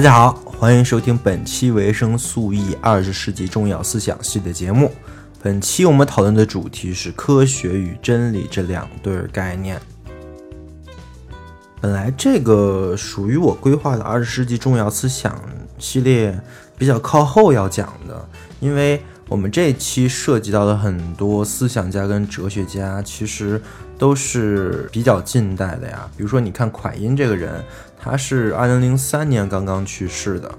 大家好，欢迎收听本期维生素 E 二十世纪重要思想系列节目。本期我们讨论的主题是科学与真理这两对概念。本来这个属于我规划的二十世纪重要思想系列比较靠后要讲的，因为我们这期涉及到的很多思想家跟哲学家，其实都是比较近代的呀。比如说，你看蒯因这个人。他是二零零三年刚刚去世的，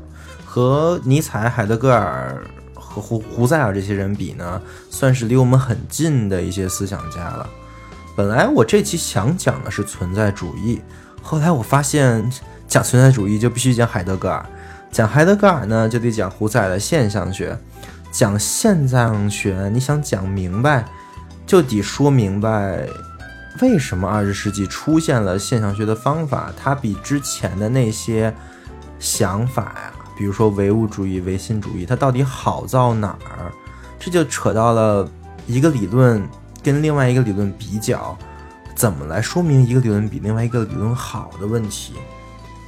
和尼采、海德格尔和胡胡塞尔这些人比呢，算是离我们很近的一些思想家了。本来我这期想讲的是存在主义，后来我发现讲存在主义就必须讲海德格尔，讲海德格尔呢就得讲胡塞尔的现象学，讲现象学你想讲明白，就得说明白。为什么二十世纪出现了现象学的方法？它比之前的那些想法呀，比如说唯物主义、唯心主义，它到底好到哪儿？这就扯到了一个理论跟另外一个理论比较，怎么来说明一个理论比另外一个理论好的问题？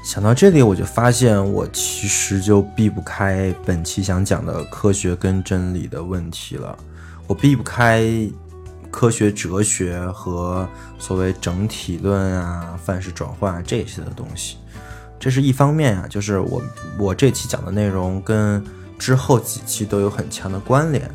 想到这里，我就发现我其实就避不开本期想讲的科学跟真理的问题了，我避不开。科学哲学和所谓整体论啊、范式转换这些的东西，这是一方面啊，就是我我这期讲的内容跟之后几期都有很强的关联。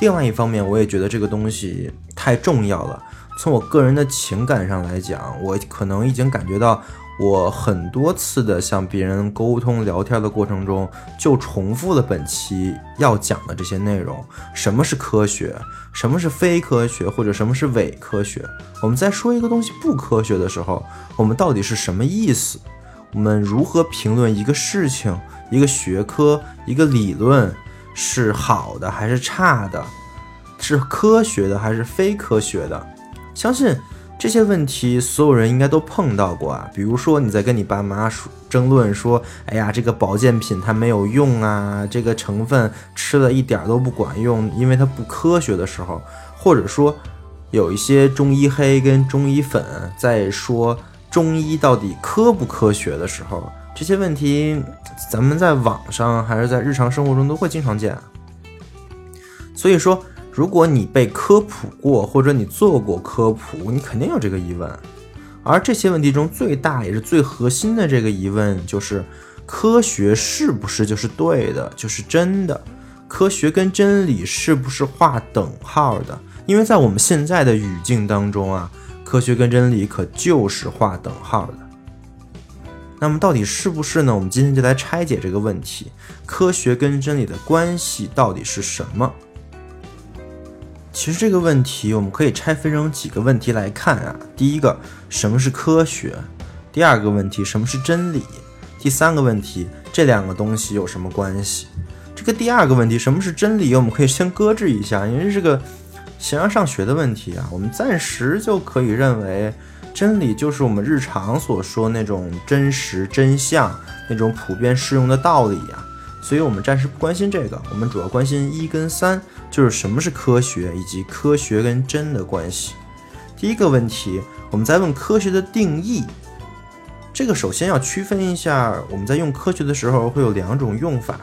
另外一方面，我也觉得这个东西太重要了。从我个人的情感上来讲，我可能已经感觉到。我很多次的向别人沟通聊天的过程中，就重复了本期要讲的这些内容。什么是科学？什么是非科学？或者什么是伪科学？我们在说一个东西不科学的时候，我们到底是什么意思？我们如何评论一个事情、一个学科、一个理论是好的还是差的？是科学的还是非科学的？相信。这些问题，所有人应该都碰到过啊。比如说，你在跟你爸妈说争论说：“哎呀，这个保健品它没有用啊，这个成分吃了一点都不管用，因为它不科学”的时候，或者说有一些中医黑跟中医粉在说中医到底科不科学的时候，这些问题咱们在网上还是在日常生活中都会经常见。所以说。如果你被科普过，或者你做过科普，你肯定有这个疑问。而这些问题中最大也是最核心的这个疑问，就是科学是不是就是对的，就是真的？科学跟真理是不是划等号的？因为在我们现在的语境当中啊，科学跟真理可就是划等号的。那么到底是不是呢？我们今天就来拆解这个问题：科学跟真理的关系到底是什么？其实这个问题我们可以拆分成几个问题来看啊。第一个，什么是科学？第二个问题，什么是真理？第三个问题，这两个东西有什么关系？这个第二个问题，什么是真理？我们可以先搁置一下，因为这个形而上学的问题啊，我们暂时就可以认为真理就是我们日常所说那种真实、真相那种普遍适用的道理呀。所以我们暂时不关心这个，我们主要关心一跟三，就是什么是科学以及科学跟真的关系。第一个问题，我们在问科学的定义。这个首先要区分一下，我们在用科学的时候会有两种用法，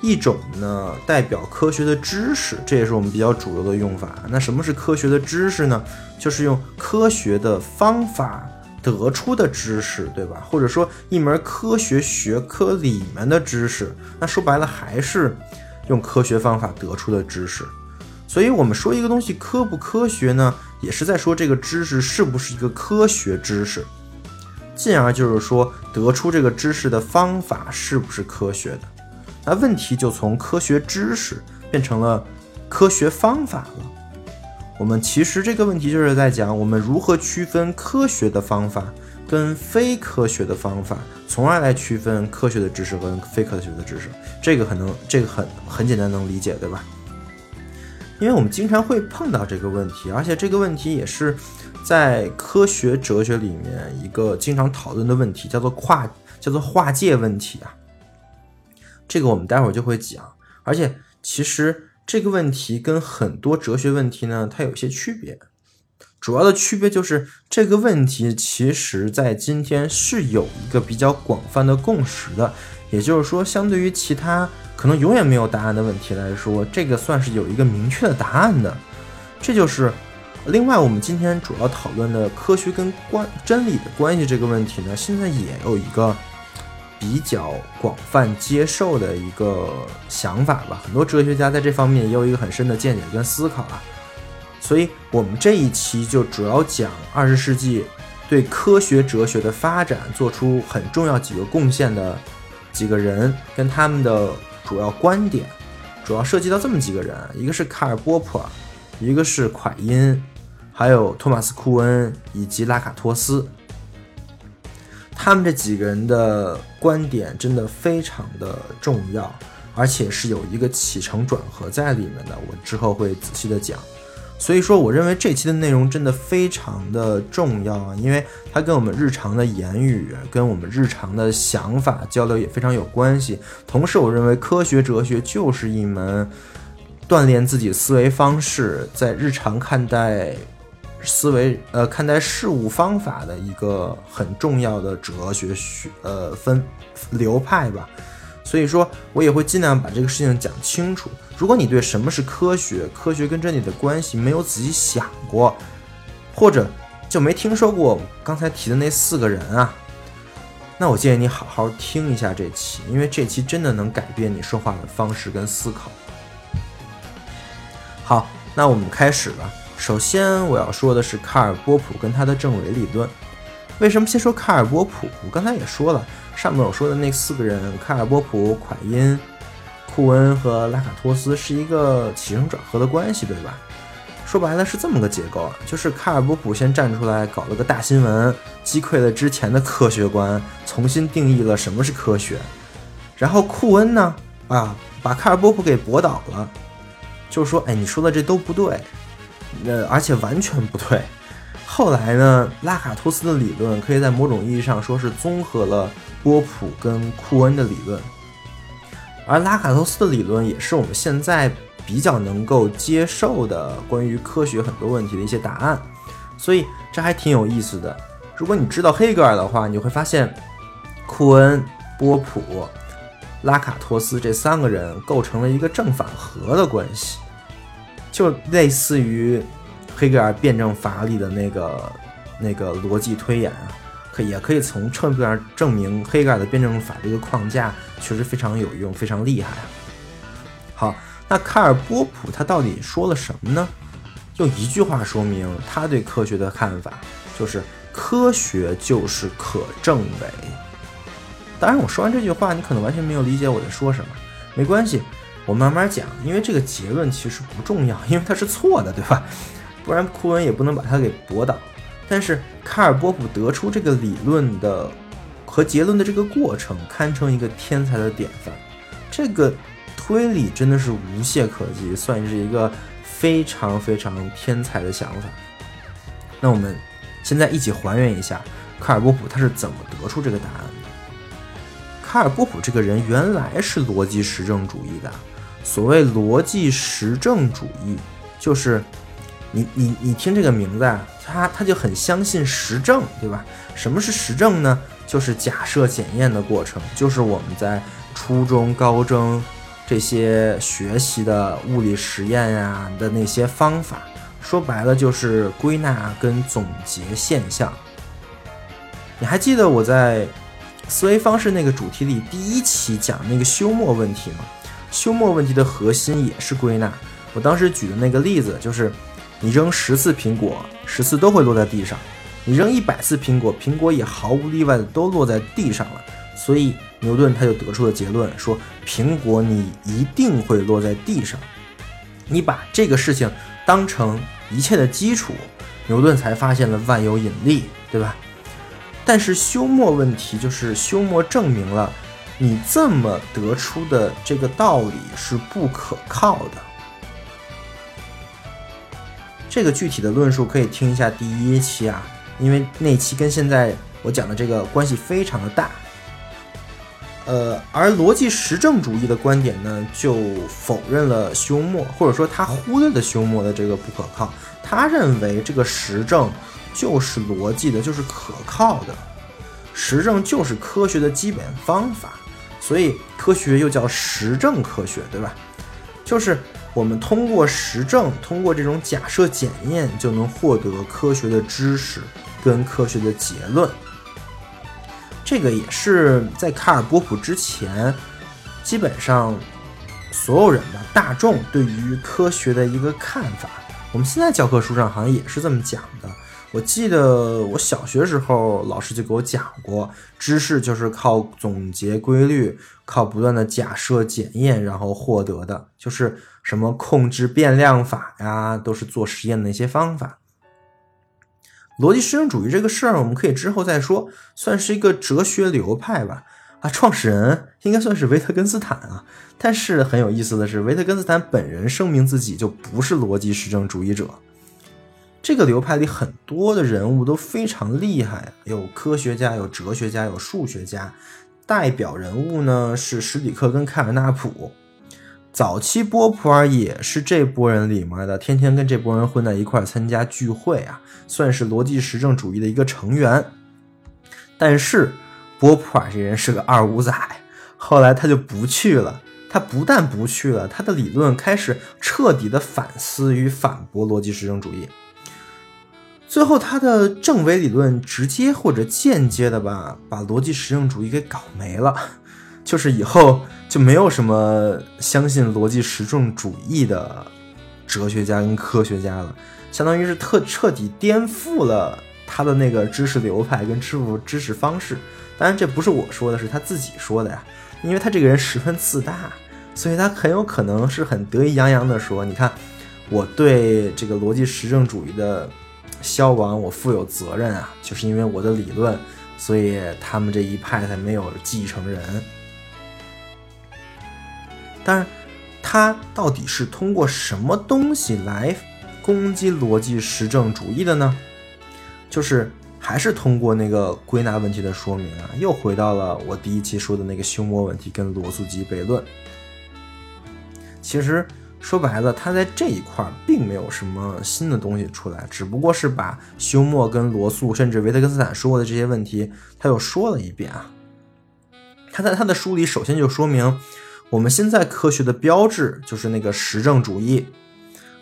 一种呢代表科学的知识，这也是我们比较主流的用法。那什么是科学的知识呢？就是用科学的方法。得出的知识，对吧？或者说一门科学学科里面的知识，那说白了还是用科学方法得出的知识。所以，我们说一个东西科不科学呢，也是在说这个知识是不是一个科学知识，进而就是说得出这个知识的方法是不是科学的。那问题就从科学知识变成了科学方法了。我们其实这个问题就是在讲我们如何区分科学的方法跟非科学的方法，从而来区分科学的知识跟非科学的知识。这个可能这个很很简单能理解，对吧？因为我们经常会碰到这个问题，而且这个问题也是在科学哲学里面一个经常讨论的问题，叫做跨叫做划界问题啊。这个我们待会儿就会讲。而且其实这个问题跟很多哲学问题呢，它有些区别。主要的区别就是这个问题其实在今天是有一个比较广泛的共识的，也就是说，相对于其他。可能永远没有答案的问题来说，这个算是有一个明确的答案的。这就是另外我们今天主要讨论的科学跟关真理的关系这个问题呢，现在也有一个比较广泛接受的一个想法吧。很多哲学家在这方面也有一个很深的见解跟思考啊。所以我们这一期就主要讲二十世纪对科学哲学的发展做出很重要几个贡献的几个人跟他们的。主要观点主要涉及到这么几个人，一个是卡尔波普尔，一个是蒯因，还有托马斯库恩以及拉卡托斯。他们这几个人的观点真的非常的重要，而且是有一个起承转合在里面的。我之后会仔细的讲。所以说，我认为这期的内容真的非常的重要啊，因为它跟我们日常的言语、跟我们日常的想法交流也非常有关系。同时，我认为科学哲学就是一门锻炼自己思维方式，在日常看待思维、呃看待事物方法的一个很重要的哲学学呃分流派吧。所以说我也会尽量把这个事情讲清楚。如果你对什么是科学、科学跟真理的关系没有仔细想过，或者就没听说过刚才提的那四个人啊，那我建议你好好听一下这期，因为这期真的能改变你说话的方式跟思考。好，那我们开始吧。首先我要说的是卡尔波普跟他的政委理论。为什么先说卡尔波普？我刚才也说了。上面我说的那四个人，卡尔波普、蒯因、库恩和拉卡托斯是一个起承转合的关系，对吧？说白了是这么个结构啊，就是卡尔波普先站出来搞了个大新闻，击溃了之前的科学观，重新定义了什么是科学。然后库恩呢，啊，把卡尔波普给驳倒了，就是说，哎，你说的这都不对，呃，而且完全不对。后来呢，拉卡托斯的理论可以在某种意义上说是综合了。波普跟库恩的理论，而拉卡托斯的理论也是我们现在比较能够接受的关于科学很多问题的一些答案，所以这还挺有意思的。如果你知道黑格尔的话，你会发现库恩、波普、拉卡托斯这三个人构成了一个正反合的关系，就类似于黑格尔辩证法里的那个那个逻辑推演啊。可也可以从侧面证明黑格尔的辩证法这个框架确实非常有用，非常厉害啊。好，那卡尔波普他到底说了什么呢？用一句话说明他对科学的看法，就是科学就是可证伪。当然，我说完这句话，你可能完全没有理解我在说什么，没关系，我慢慢讲，因为这个结论其实不重要，因为它是错的，对吧？不然库恩也不能把它给驳倒。但是卡尔波普得出这个理论的和结论的这个过程，堪称一个天才的典范。这个推理真的是无懈可击，算是一个非常非常天才的想法。那我们现在一起还原一下卡尔波普他是怎么得出这个答案的。卡尔波普这个人原来是逻辑实证主义的。所谓逻辑实证主义，就是你你你听这个名字啊。他他就很相信实证，对吧？什么是实证呢？就是假设检验的过程，就是我们在初中、高中这些学习的物理实验呀的那些方法，说白了就是归纳跟总结现象。你还记得我在思维方式那个主题里第一期讲那个休谟问题吗？休谟问题的核心也是归纳。我当时举的那个例子就是，你扔十次苹果，十次都会落在地上；你扔一百次苹果，苹果也毫无例外的都落在地上了。所以牛顿他就得出了结论，说苹果你一定会落在地上。你把这个事情当成一切的基础，牛顿才发现了万有引力，对吧？但是休谟问题就是休谟证明了你这么得出的这个道理是不可靠的。这个具体的论述可以听一下第一期啊，因为那期跟现在我讲的这个关系非常的大。呃，而逻辑实证主义的观点呢，就否认了休谟，或者说他忽略了休谟的这个不可靠。他认为这个实证就是逻辑的，就是可靠的。实证就是科学的基本方法，所以科学又叫实证科学，对吧？就是我们通过实证，通过这种假设检验，就能获得科学的知识跟科学的结论。这个也是在卡尔波普之前，基本上所有人吧，大众对于科学的一个看法。我们现在教科书上好像也是这么讲的。我记得我小学时候老师就给我讲过，知识就是靠总结规律，靠不断的假设检验，然后获得的，就是什么控制变量法呀，都是做实验的一些方法。逻辑实证主义这个事儿，我们可以之后再说，算是一个哲学流派吧。啊，创始人应该算是维特根斯坦啊。但是很有意思的是，维特根斯坦本人声明自己就不是逻辑实证主义者。这个流派里很多的人物都非常厉害，有科学家，有哲学家，有数学家。代表人物呢是史底克跟凯尔纳普。早期波普尔也是这波人里面的，天天跟这波人混在一块参加聚会啊，算是逻辑实证主义的一个成员。但是波普尔这人是个二五仔，后来他就不去了。他不但不去了，他的理论开始彻底的反思与反驳逻辑实证主义。最后，他的证伪理论直接或者间接的吧，把逻辑实证主义给搞没了。就是以后就没有什么相信逻辑实证主义的哲学家跟科学家了，相当于是特彻底颠覆了他的那个知识流派跟知识知识方式。当然，这不是我说的，是他自己说的呀。因为他这个人十分自大，所以他很有可能是很得意洋洋的说：“你看，我对这个逻辑实证主义的消亡，我负有责任啊，就是因为我的理论，所以他们这一派才没有继承人。”但是，他到底是通过什么东西来攻击逻辑实证主义的呢？就是还是通过那个归纳问题的说明啊，又回到了我第一期说的那个休谟问题跟罗素基悖论。其实说白了，他在这一块并没有什么新的东西出来，只不过是把休谟跟罗素甚至维特根斯坦说过的这些问题，他又说了一遍啊。他在他的书里首先就说明。我们现在科学的标志就是那个实证主义，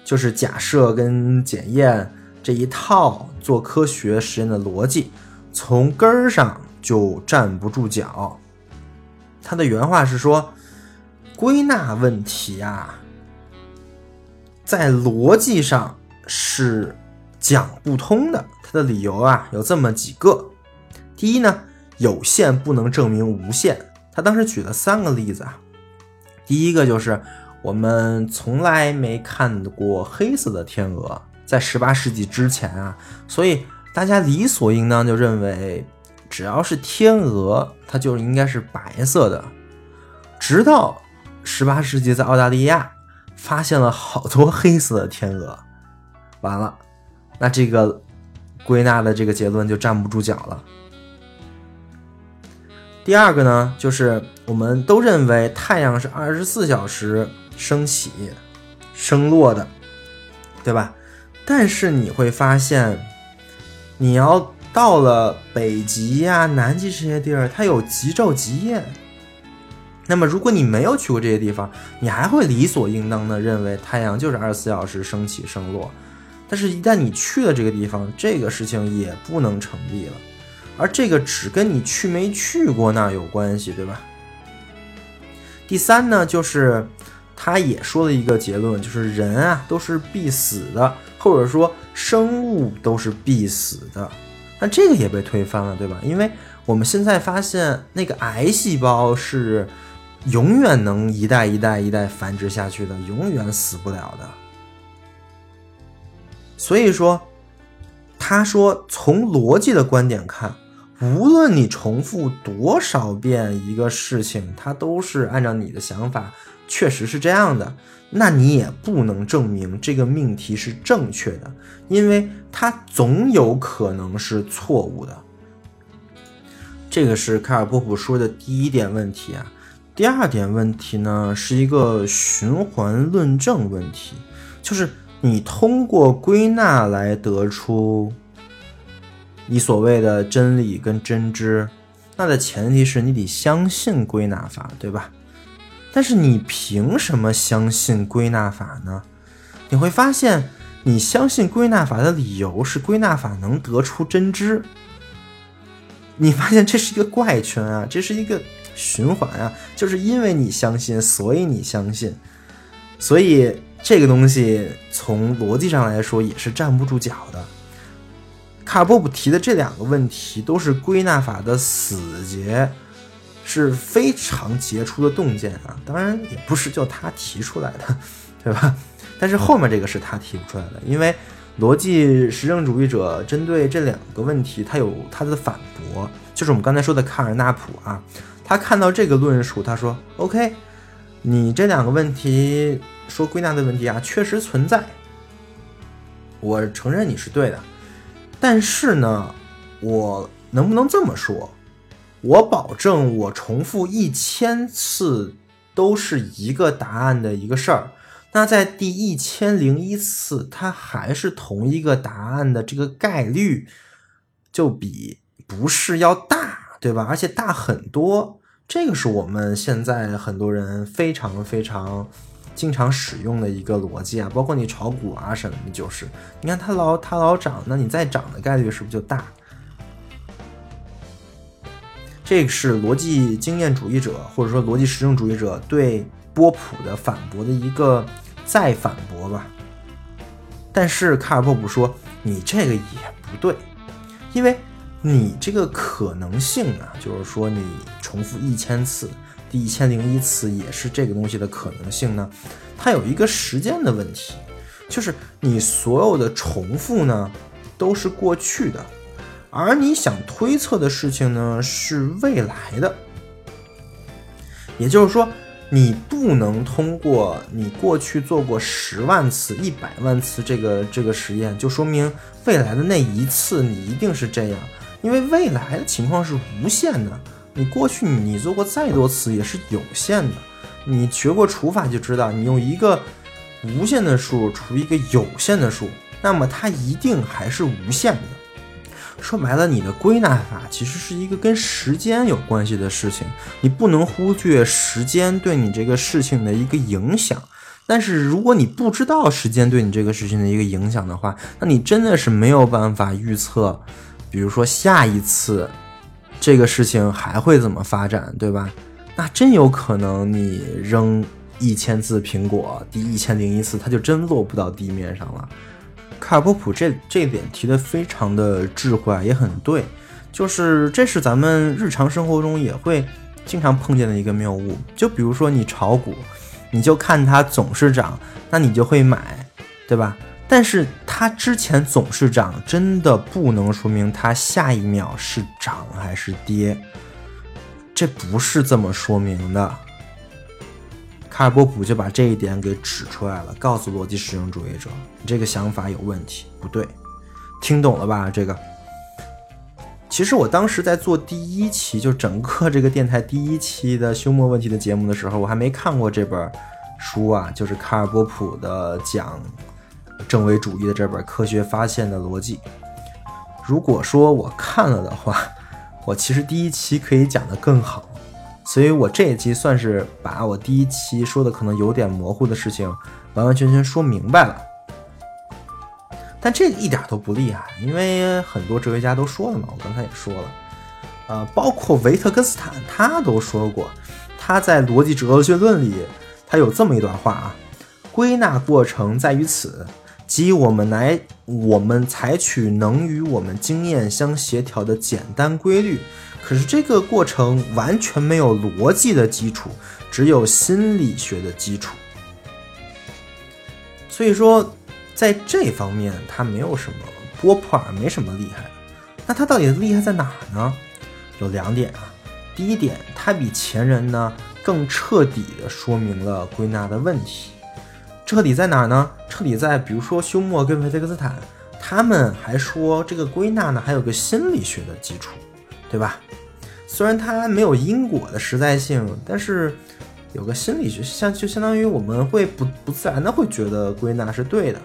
就是假设跟检验这一套做科学实验的逻辑，从根儿上就站不住脚。他的原话是说，归纳问题啊，在逻辑上是讲不通的。他的理由啊有这么几个：第一呢，有限不能证明无限。他当时举了三个例子啊。第一个就是我们从来没看过黑色的天鹅，在十八世纪之前啊，所以大家理所应当就认为，只要是天鹅，它就应该是白色的。直到十八世纪在澳大利亚发现了好多黑色的天鹅，完了，那这个归纳的这个结论就站不住脚了。第二个呢，就是我们都认为太阳是二十四小时升起、升落的，对吧？但是你会发现，你要到了北极呀、南极这些地儿，它有极昼极夜。那么，如果你没有去过这些地方，你还会理所应当的认为太阳就是二十四小时升起、升落。但是，一旦你去了这个地方，这个事情也不能成立了。而这个只跟你去没去过那有关系，对吧？第三呢，就是他也说了一个结论，就是人啊都是必死的，或者说生物都是必死的。那这个也被推翻了，对吧？因为我们现在发现，那个癌细胞是永远能一代一代一代繁殖下去的，永远死不了的。所以说，他说从逻辑的观点看，无论你重复多少遍一个事情，它都是按照你的想法，确实是这样的。那你也不能证明这个命题是正确的，因为它总有可能是错误的。这个是卡尔波普说的第一点问题啊。第二点问题呢，是一个循环论证问题，就是你通过归纳来得出你所谓的真理跟真知，那的前提是你得相信归纳法，对吧？但是你凭什么相信归纳法呢？你会发现，你相信归纳法的理由是归纳法能得出真知。你发现这是一个怪圈啊，这是一个循环啊，就是因为你相信，所以你相信，所以这个东西从逻辑上来说也是站不住脚的。卡波普提的这两个问题都是归纳法的死结。是非常杰出的洞见啊，当然也不是就他提出来的，对吧？但是后面这个是他提不出来的，因为逻辑实证主义者针对这两个问题，他有他的反驳，就是我们刚才说的卡尔纳普啊，他看到这个论述，他说：“OK，你这两个问题说归纳的问题啊，确实存在，我承认你是对的，但是呢，我能不能这么说？”我保证，我重复一千次都是一个答案的一个事儿。那在第一千零一次，它还是同一个答案的这个概率，就比不是要大，对吧？而且大很多。这个是我们现在很多人非常非常经常使用的一个逻辑啊，包括你炒股啊什么的，就是你看它老它老涨，那你再涨的概率是不是就大？这个是逻辑经验主义者或者说逻辑实证主义者对波普的反驳的一个再反驳吧。但是卡尔波普说你这个也不对，因为你这个可能性啊，就是说你重复一千次，第一千零一次也是这个东西的可能性呢，它有一个时间的问题，就是你所有的重复呢都是过去的。而你想推测的事情呢，是未来的，也就是说，你不能通过你过去做过十万次、一百万次这个这个实验，就说明未来的那一次你一定是这样，因为未来的情况是无限的，你过去你做过再多次也是有限的。你学过除法就知道，你用一个无限的数除一个有限的数，那么它一定还是无限的。说白了，你的归纳法其实是一个跟时间有关系的事情，你不能忽略时间对你这个事情的一个影响。但是如果你不知道时间对你这个事情的一个影响的话，那你真的是没有办法预测，比如说下一次这个事情还会怎么发展，对吧？那真有可能你扔一千次苹果，第一千零一次它就真落不到地面上了。卡尔波普这这点提的非常的智慧，也很对，就是这是咱们日常生活中也会经常碰见的一个谬误。就比如说你炒股，你就看它总是涨，那你就会买，对吧？但是它之前总是涨，真的不能说明它下一秒是涨还是跌，这不是这么说明的。卡尔波普就把这一点给指出来了，告诉逻辑实用主义者，你这个想法有问题，不对，听懂了吧？这个，其实我当时在做第一期，就整个这个电台第一期的休谟问题的节目的时候，我还没看过这本书啊，就是卡尔波普的讲正伪主义的这本《科学发现的逻辑》。如果说我看了的话，我其实第一期可以讲得更好。所以我这一期算是把我第一期说的可能有点模糊的事情完完全全说明白了，但这一点都不厉害，因为很多哲学家都说了嘛，我刚才也说了，呃，包括维特根斯坦他都说过，他在《逻辑哲学论》里他有这么一段话啊：归纳过程在于此，即我们来我们采取能与我们经验相协调的简单规律。可是这个过程完全没有逻辑的基础，只有心理学的基础。所以说，在这方面他没有什么波普尔没什么厉害。那他到底厉害在哪呢？有两点啊。第一点，他比前人呢更彻底的说明了归纳的问题。彻底在哪呢？彻底在比如说休谟跟维特根斯坦，他们还说这个归纳呢还有个心理学的基础，对吧？虽然它没有因果的实在性，但是有个心理学，像就相当于我们会不不自然的会觉得归纳是对的。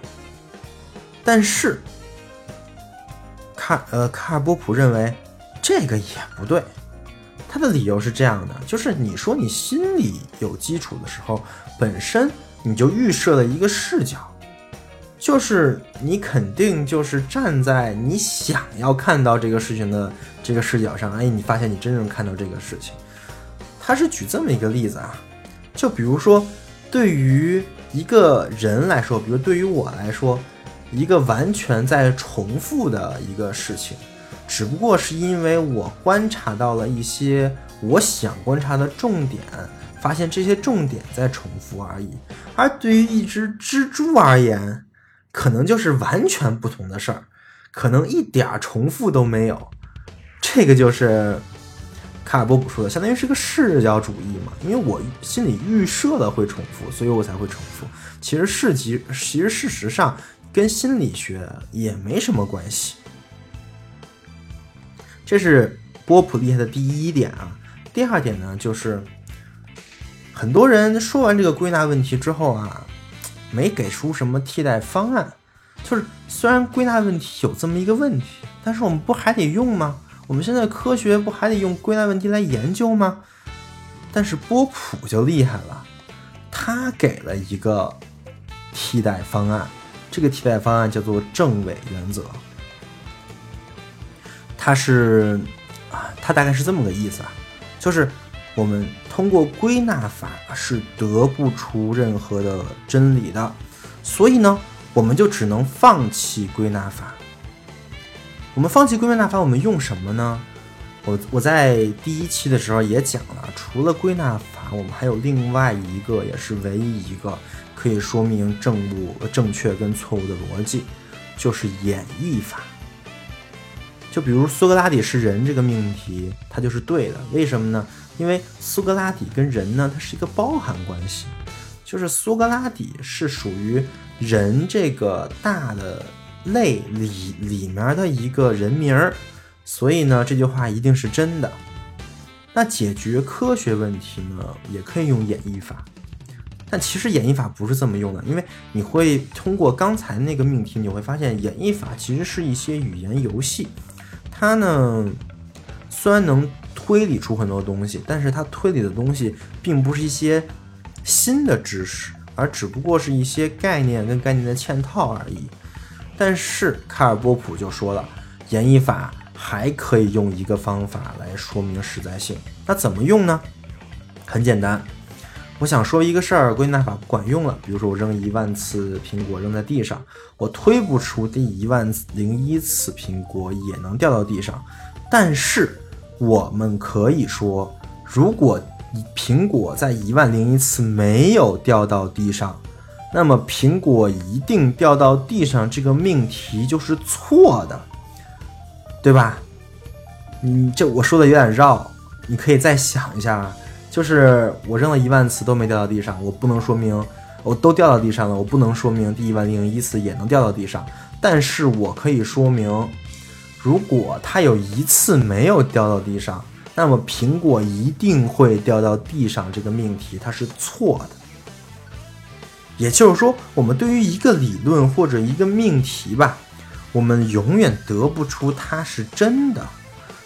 但是卡呃卡尔波普认为这个也不对，他的理由是这样的，就是你说你心理有基础的时候，本身你就预设了一个视角。就是你肯定就是站在你想要看到这个事情的这个视角上，哎，你发现你真正看到这个事情。他是举这么一个例子啊，就比如说，对于一个人来说，比如对于我来说，一个完全在重复的一个事情，只不过是因为我观察到了一些我想观察的重点，发现这些重点在重复而已。而对于一只蜘蛛而言，可能就是完全不同的事儿，可能一点重复都没有。这个就是卡尔波普说的，相当于是个视角主义嘛。因为我心里预设的会重复，所以我才会重复。其实事实其实事实上跟心理学也没什么关系。这是波普厉害的第一点啊。第二点呢，就是很多人说完这个归纳问题之后啊。没给出什么替代方案，就是虽然归纳问题有这么一个问题，但是我们不还得用吗？我们现在科学不还得用归纳问题来研究吗？但是波普就厉害了，他给了一个替代方案，这个替代方案叫做正伪原则。它是啊，它大概是这么个意思啊，就是我们。通过归纳法是得不出任何的真理的，所以呢，我们就只能放弃归纳法。我们放弃归纳法，我们用什么呢？我我在第一期的时候也讲了，除了归纳法，我们还有另外一个，也是唯一一个可以说明正误、正确跟错误的逻辑，就是演绎法。就比如苏格拉底是人这个命题，它就是对的，为什么呢？因为苏格拉底跟人呢，它是一个包含关系，就是苏格拉底是属于人这个大的类里里面的一个人名儿，所以呢，这句话一定是真的。那解决科学问题呢，也可以用演绎法，但其实演绎法不是这么用的，因为你会通过刚才那个命题，你会发现演绎法其实是一些语言游戏，它呢虽然能。推理出很多东西，但是他推理的东西并不是一些新的知识，而只不过是一些概念跟概念的嵌套而已。但是卡尔波普就说了，演绎法还可以用一个方法来说明实在性。那怎么用呢？很简单，我想说一个事儿，归纳法不管用了。比如说我扔一万次苹果扔在地上，我推不出第一万零一次苹果也能掉到地上，但是。我们可以说，如果苹果在一万零一次没有掉到地上，那么苹果一定掉到地上这个命题就是错的，对吧？你这我说的有点绕，你可以再想一下，就是我扔了一万次都没掉到地上，我不能说明我都掉到地上了，我不能说明第一万零一次也能掉到地上，但是我可以说明。如果它有一次没有掉到地上，那么苹果一定会掉到地上。这个命题它是错的。也就是说，我们对于一个理论或者一个命题吧，我们永远得不出它是真的，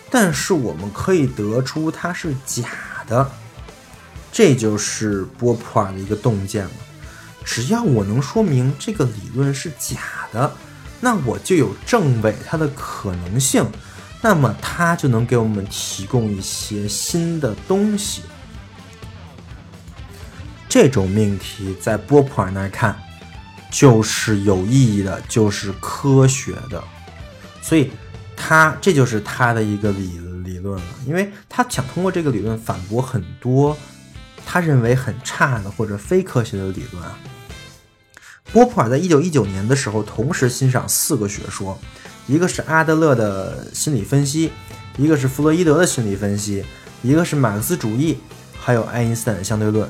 但是我们可以得出它是假的。这就是波普尔的一个洞见了。只要我能说明这个理论是假的。那我就有证伪它的可能性，那么它就能给我们提供一些新的东西。这种命题在波普尔那看就是有意义的，就是科学的，所以他这就是他的一个理理论了，因为他想通过这个理论反驳很多他认为很差的或者非科学的理论啊。波普尔在一九一九年的时候，同时欣赏四个学说，一个是阿德勒的心理分析，一个是弗洛伊德的心理分析，一个是马克思主义，还有爱因斯坦的相对论。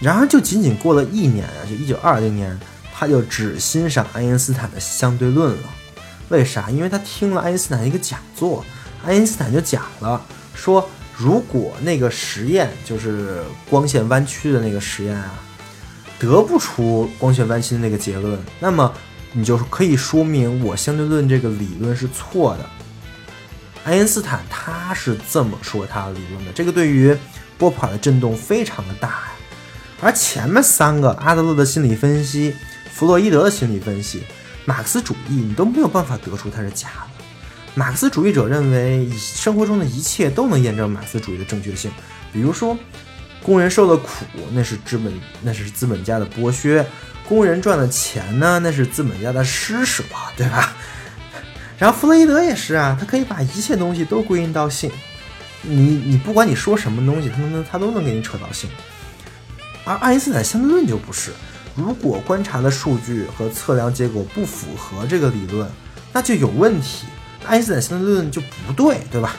然而，就仅仅过了一年啊，就一九二零年，他就只欣赏爱因斯坦的相对论了。为啥？因为他听了爱因斯坦一个讲座，爱因斯坦就讲了，说如果那个实验就是光线弯曲的那个实验啊，得不出光线弯曲的那个结论，那么你就可以说明我相对论这个理论是错的。爱因斯坦他是这么说他的理论的，这个对于波普尔的震动非常的大呀。而前面三个阿德勒的心理分析、弗洛伊德的心理分析、马克思主义，你都没有办法得出它是假的。马克思主义者认为，生活中的一切都能验证马克思主义的正确性。比如说，工人受的苦，那是资本，那是资本家的剥削；工人赚的钱呢，那是资本家的施舍，对吧？然后弗洛伊德也是啊，他可以把一切东西都归因到性。你你不管你说什么东西，他都能他都能给你扯到性。而爱因斯坦相对论就不是，如果观察的数据和测量结果不符合这个理论，那就有问题。爱因斯坦相对论就不对，对吧？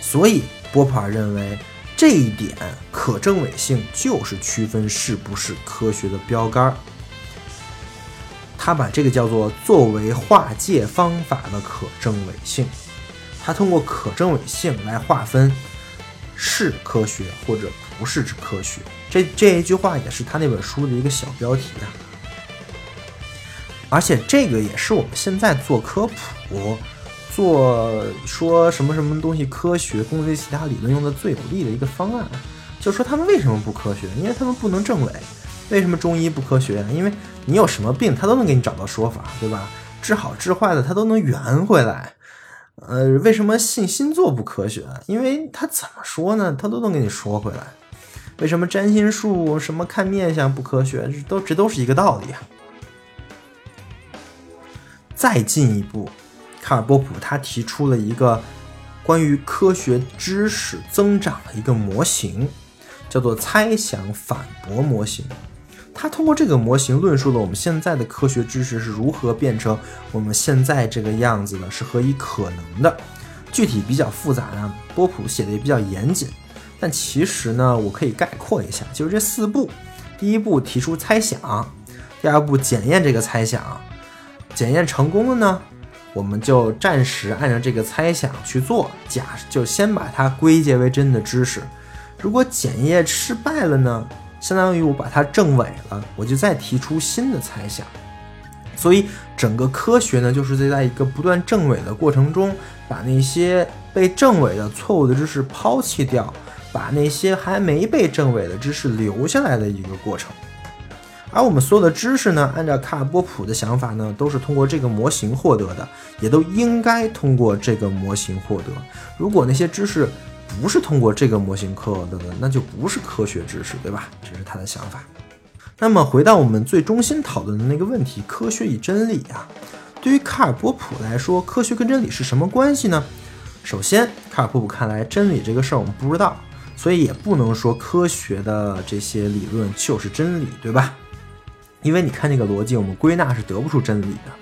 所以波普尔认为这一点可证伪性就是区分是不是科学的标杆儿。他把这个叫做作为划界方法的可证伪性，他通过可证伪性来划分是科学或者不是指科学。这这一句话也是他那本书的一个小标题啊，而且这个也是我们现在做科普、做说什么什么东西科学、攻击其他理论用的最有力的一个方案。就说他们为什么不科学？因为他们不能证伪。为什么中医不科学？因为你有什么病，他都能给你找到说法，对吧？治好治坏的，他都能圆回来。呃，为什么信星座不科学？因为他怎么说呢？他都能给你说回来。为什么占星术、什么看面相不科学？这都这都是一个道理啊！再进一步，卡尔波普他提出了一个关于科学知识增长的一个模型，叫做猜想反驳模型。他通过这个模型论述了我们现在的科学知识是如何变成我们现在这个样子的，是何以可能的。具体比较复杂呢，波普写的也比较严谨。但其实呢，我可以概括一下，就是这四步：第一步提出猜想，第二步检验这个猜想，检验成功了呢，我们就暂时按照这个猜想去做，假就先把它归结为真的知识。如果检验失败了呢，相当于我把它证伪了，我就再提出新的猜想。所以整个科学呢，就是在在一个不断证伪的过程中，把那些被证伪的错误的知识抛弃掉。把那些还没被证伪的知识留下来的一个过程，而我们所有的知识呢，按照卡尔波普的想法呢，都是通过这个模型获得的，也都应该通过这个模型获得。如果那些知识不是通过这个模型获得的，那就不是科学知识，对吧？这是他的想法。那么回到我们最中心讨论的那个问题：科学与真理啊，对于卡尔波普来说，科学跟真理是什么关系呢？首先，卡尔波普看来，真理这个事儿我们不知道。所以也不能说科学的这些理论就是真理，对吧？因为你看那个逻辑，我们归纳是得不出真理的，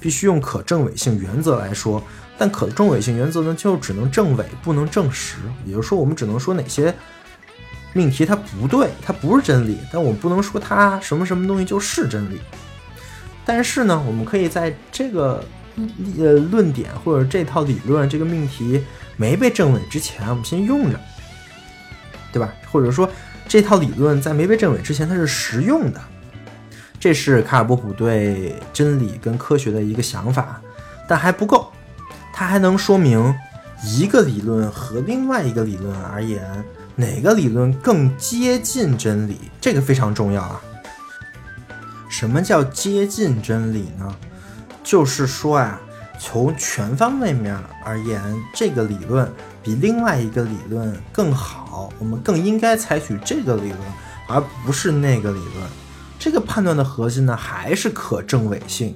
必须用可证伪性原则来说。但可证伪性原则呢，就只能证伪，不能证实。也就是说，我们只能说哪些命题它不对，它不是真理，但我们不能说它什么什么东西就是真理。但是呢，我们可以在这个呃论点或者这套理论这个命题没被证伪之前，我们先用着。对吧？或者说，这套理论在没被证伪之前，它是实用的。这是卡尔波普对真理跟科学的一个想法，但还不够。它还能说明一个理论和另外一个理论而言，哪个理论更接近真理，这个非常重要啊。什么叫接近真理呢？就是说啊，从全方位面而言，这个理论。比另外一个理论更好，我们更应该采取这个理论，而不是那个理论。这个判断的核心呢，还是可证伪性，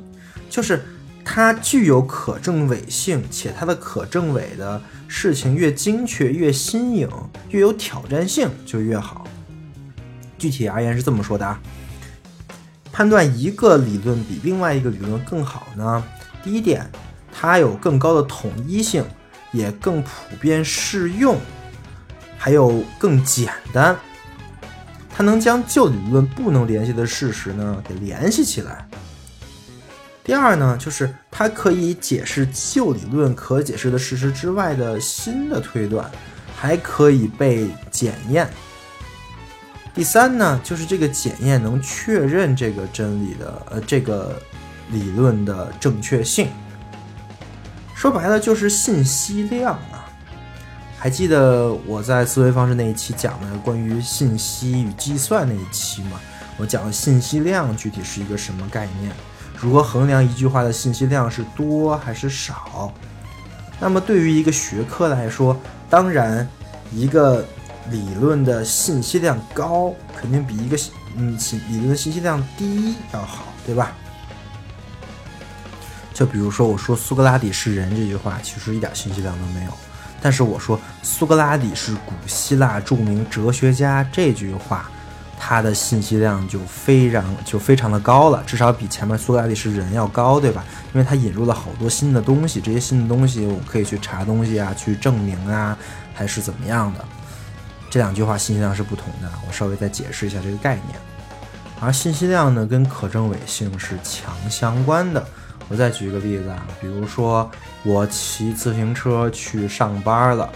就是它具有可证伪性，且它的可证伪的事情越精确、越新颖、越有挑战性就越好。具体而言是这么说的啊，判断一个理论比另外一个理论更好呢，第一点，它有更高的统一性，也更普遍适用，还有更简单。能将旧理论不能联系的事实呢给联系起来。第二呢，就是它可以解释旧理论可解释的事实之外的新的推断，还可以被检验。第三呢，就是这个检验能确认这个真理的呃这个理论的正确性。说白了就是信息量。还记得我在思维方式那一期讲的关于信息与计算那一期吗？我讲的信息量具体是一个什么概念？如何衡量一句话的信息量是多还是少？那么对于一个学科来说，当然一个理论的信息量高，肯定比一个嗯理论的信息量低要好，对吧？就比如说我说苏格拉底是人这句话，其实一点信息量都没有。但是我说苏格拉底是古希腊著名哲学家这句话，它的信息量就非常就非常的高了，至少比前面苏格拉底是人要高，对吧？因为他引入了好多新的东西，这些新的东西我可以去查东西啊，去证明啊，还是怎么样的？这两句话信息量是不同的，我稍微再解释一下这个概念。而信息量呢，跟可证伪性是强相关的。我再举一个例子啊，比如说我骑自行车去上班了，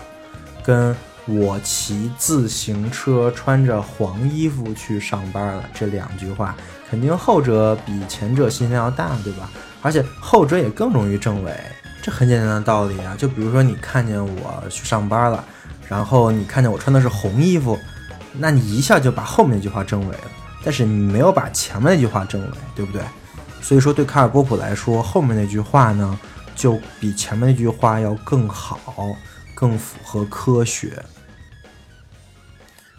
跟我骑自行车穿着黄衣服去上班了，这两句话肯定后者比前者信息量要大，对吧？而且后者也更容易证伪，这很简单的道理啊。就比如说你看见我去上班了，然后你看见我穿的是红衣服，那你一下就把后面那句话证伪了，但是你没有把前面那句话证伪，对不对？所以说，对卡尔波普来说，后面那句话呢，就比前面那句话要更好，更符合科学。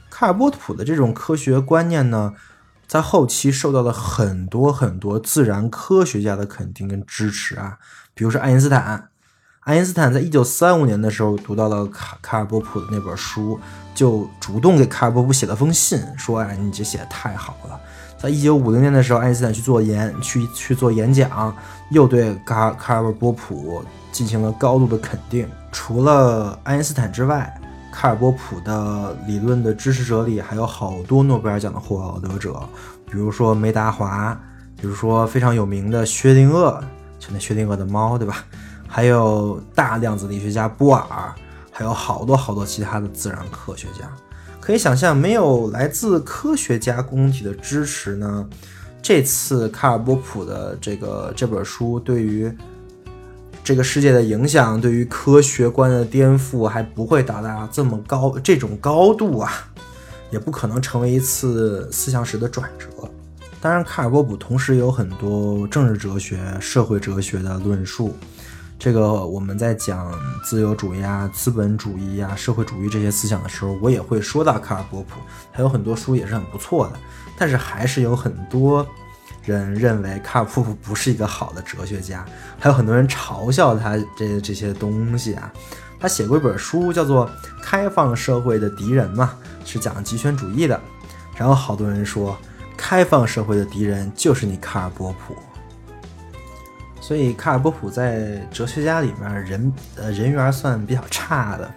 卡尔波普的这种科学观念呢，在后期受到了很多很多自然科学家的肯定跟支持啊。比如说爱因斯坦，爱因斯坦在一九三五年的时候读到了卡卡尔波普的那本书，就主动给卡尔波普写了封信，说：“哎，你这写的太好了。”在一九五零年的时候，爱因斯坦去做演去去做演讲，又对卡卡尔波普进行了高度的肯定。除了爱因斯坦之外，卡尔波普的理论的支持者里还有好多诺贝尔奖的获得者，比如说梅达华，比如说非常有名的薛定谔，就那薛定谔的猫，对吧？还有大量子力学家波尔，还有好多好多其他的自然科学家。可以想象，没有来自科学家供给的支持呢，这次卡尔波普的这个这本书对于这个世界的影响，对于科学观的颠覆，还不会达到这么高这种高度啊，也不可能成为一次思想史的转折。当然，卡尔波普同时有很多政治哲学、社会哲学的论述。这个我们在讲自由主义啊、资本主义啊、社会主义这些思想的时候，我也会说到卡尔波普，他有很多书也是很不错的。但是还是有很多人认为卡尔波普不是一个好的哲学家，还有很多人嘲笑他这这些东西啊。他写过一本书叫做《开放社会的敌人》嘛，是讲极权主义的。然后好多人说，开放社会的敌人就是你卡尔波普。所以，卡尔波普在哲学家里面人呃人缘算比较差的，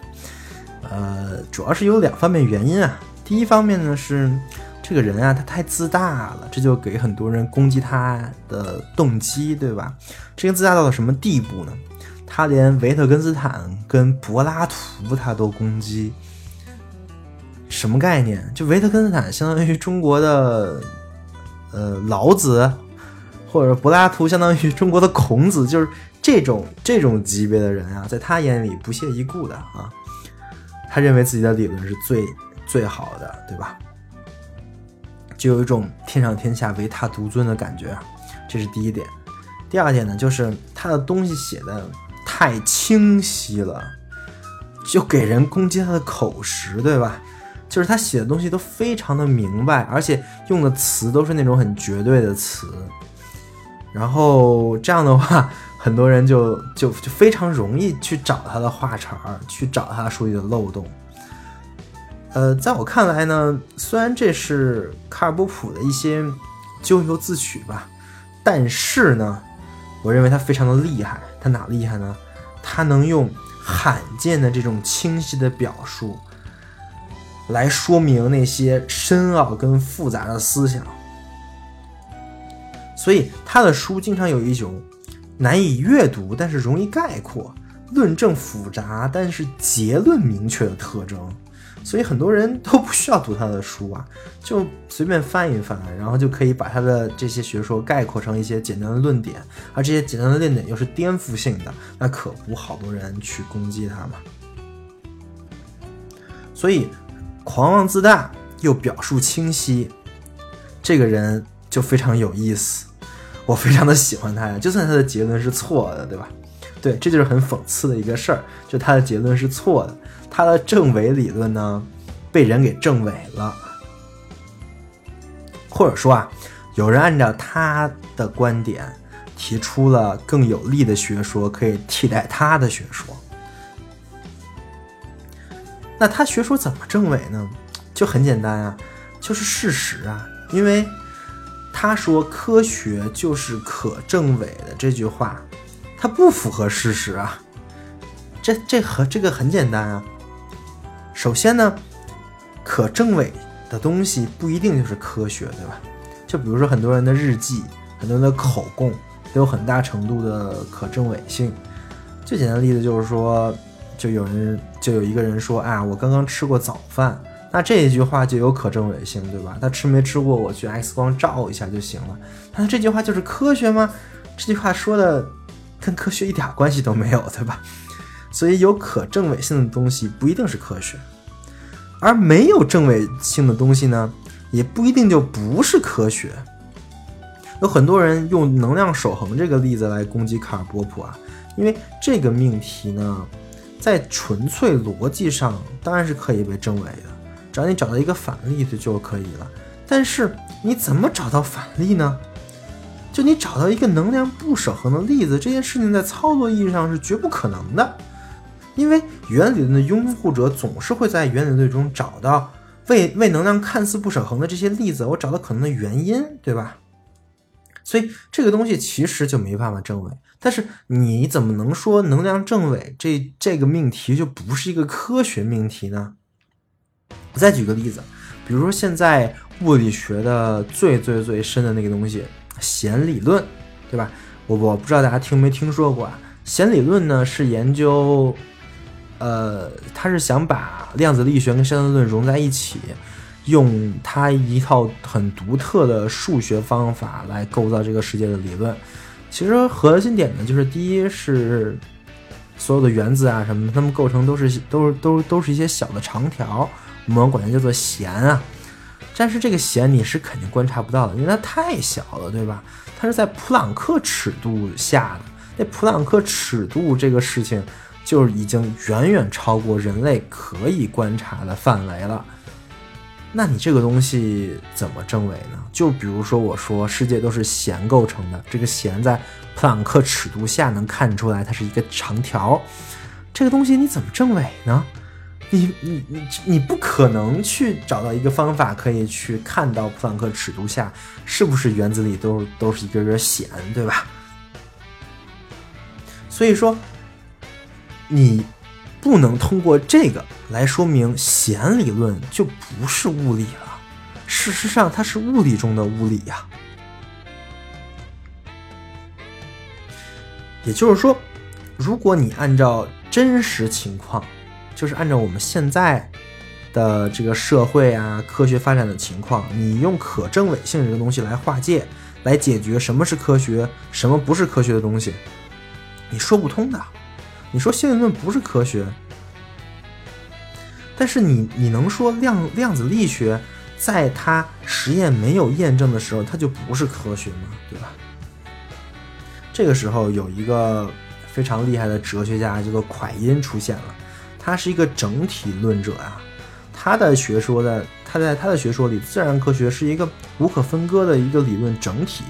呃，主要是有两方面原因啊。第一方面呢是这个人啊，他太自大了，这就给很多人攻击他的动机，对吧？这个自大到了什么地步呢？他连维特根斯坦跟柏拉图他都攻击，什么概念？就维特根斯坦相当于中国的呃老子。或者柏拉图相当于中国的孔子，就是这种这种级别的人啊，在他眼里不屑一顾的啊，他认为自己的理论是最最好的，对吧？就有一种天上天下唯他独尊的感觉，这是第一点。第二点呢，就是他的东西写的太清晰了，就给人攻击他的口实，对吧？就是他写的东西都非常的明白，而且用的词都是那种很绝对的词。然后这样的话，很多人就就就非常容易去找他的话茬儿，去找他书里的漏洞。呃，在我看来呢，虽然这是卡尔波普的一些咎由自取吧，但是呢，我认为他非常的厉害。他哪厉害呢？他能用罕见的这种清晰的表述。来说明那些深奥跟复杂的思想，所以他的书经常有一种难以阅读但是容易概括、论证复杂但是结论明确的特征。所以很多人都不需要读他的书啊，就随便翻一翻，然后就可以把他的这些学说概括成一些简单的论点，而这些简单的论点又是颠覆性的，那可不好多人去攻击他嘛。所以。狂妄自大又表述清晰，这个人就非常有意思，我非常的喜欢他呀。就算他的结论是错的，对吧？对，这就是很讽刺的一个事儿，就他的结论是错的，他的证伪理论呢被人给证伪了，或者说啊，有人按照他的观点提出了更有力的学说，可以替代他的学说。那他学说怎么证伪呢？就很简单啊，就是事实啊。因为他说科学就是可证伪的这句话，它不符合事实啊。这这和这个很简单啊。首先呢，可证伪的东西不一定就是科学，对吧？就比如说很多人的日记，很多人的口供都有很大程度的可证伪性。最简单的例子就是说。就有人就有一个人说啊，我刚刚吃过早饭，那这一句话就有可证伪性，对吧？他吃没吃过，我去 X 光照一下就行了。那这句话就是科学吗？这句话说的跟科学一点关系都没有，对吧？所以有可证伪性的东西不一定是科学，而没有证伪性的东西呢，也不一定就不是科学。有很多人用能量守恒这个例子来攻击卡尔波普啊，因为这个命题呢。在纯粹逻辑上当然是可以被证伪的，只要你找到一个反例子就可以了。但是你怎么找到反例呢？就你找到一个能量不守恒的例子，这件事情在操作意义上是绝不可能的，因为原理论的拥护者总是会在原理论中找到为为能量看似不守恒的这些例子，我找到可能的原因，对吧？所以这个东西其实就没办法证伪。但是你怎么能说能量证伪这这个命题就不是一个科学命题呢？我再举个例子，比如说现在物理学的最最最深的那个东西弦理论，对吧？我我不知道大家听没听说过啊？弦理论呢是研究，呃，它是想把量子力学跟相对论融在一起，用它一套很独特的数学方法来构造这个世界的理论。其实核心点呢，就是第一是所有的原子啊什么，它们构成都是都是都都是一些小的长条，我们管它叫做弦啊。但是这个弦你是肯定观察不到的，因为它太小了，对吧？它是在普朗克尺度下的，那普朗克尺度这个事情就是已经远远超过人类可以观察的范围了。那你这个东西怎么证伪呢？就比如说我说世界都是弦构成的，这个弦在普朗克尺度下能看出来它是一个长条，这个东西你怎么证伪呢？你你你你不可能去找到一个方法可以去看到普朗克尺度下是不是原子里都都是一根根弦，对吧？所以说你。不能通过这个来说明弦理论就不是物理了。事实上，它是物理中的物理呀。也就是说，如果你按照真实情况，就是按照我们现在的这个社会啊、科学发展的情况，你用可证伪性这个东西来划界，来解决什么是科学、什么不是科学的东西，你说不通的。你说弦理论不是科学，但是你你能说量量子力学在它实验没有验证的时候，它就不是科学吗？对吧？这个时候有一个非常厉害的哲学家叫做蒯因出现了，他是一个整体论者啊。他的学说的，他在他的学说里，自然科学是一个无可分割的一个理论整体。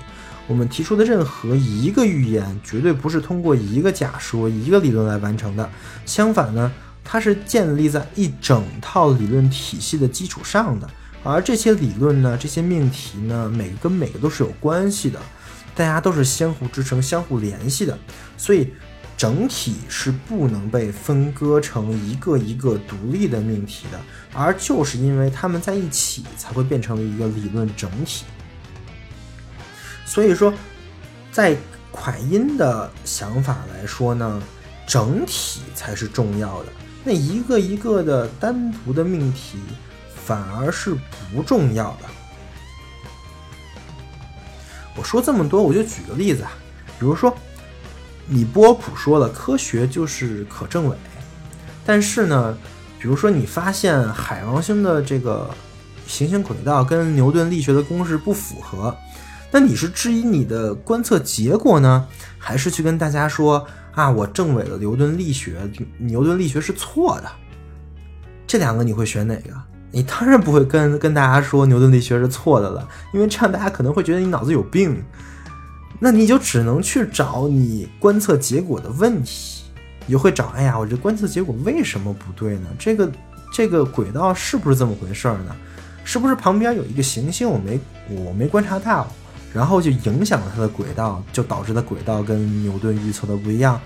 我们提出的任何一个预言，绝对不是通过一个假说、一个理论来完成的。相反呢，它是建立在一整套理论体系的基础上的。而这些理论呢，这些命题呢，每个跟每个都是有关系的，大家都是相互支撑、相互联系的。所以。整体是不能被分割成一个一个独立的命题的，而就是因为它们在一起，才会变成了一个理论整体。所以说，在蒯因的想法来说呢，整体才是重要的，那一个一个的单独的命题反而是不重要的。我说这么多，我就举个例子啊，比如说。李波普说了，科学就是可证伪，但是呢，比如说你发现海王星的这个行星轨道跟牛顿力学的公式不符合，那你是质疑你的观测结果呢，还是去跟大家说啊，我证伪了牛顿力学，牛顿力学是错的？这两个你会选哪个？你当然不会跟跟大家说牛顿力学是错的了，因为这样大家可能会觉得你脑子有病。那你就只能去找你观测结果的问题，你就会找，哎呀，我这观测结果为什么不对呢？这个这个轨道是不是这么回事呢？是不是旁边有一个行星我没我没观察到，然后就影响了它的轨道，就导致它轨道跟牛顿预测的不一样？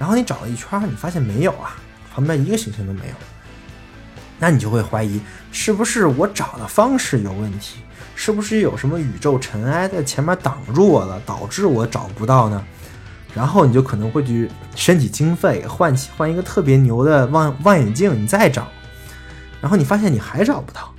然后你找了一圈，你发现没有啊，旁边一个行星都没有，那你就会怀疑是不是我找的方式有问题？是不是有什么宇宙尘埃在前面挡住我了，导致我找不到呢？然后你就可能会去申请经费，换起换一个特别牛的望望远镜，你再找。然后你发现你还找不到，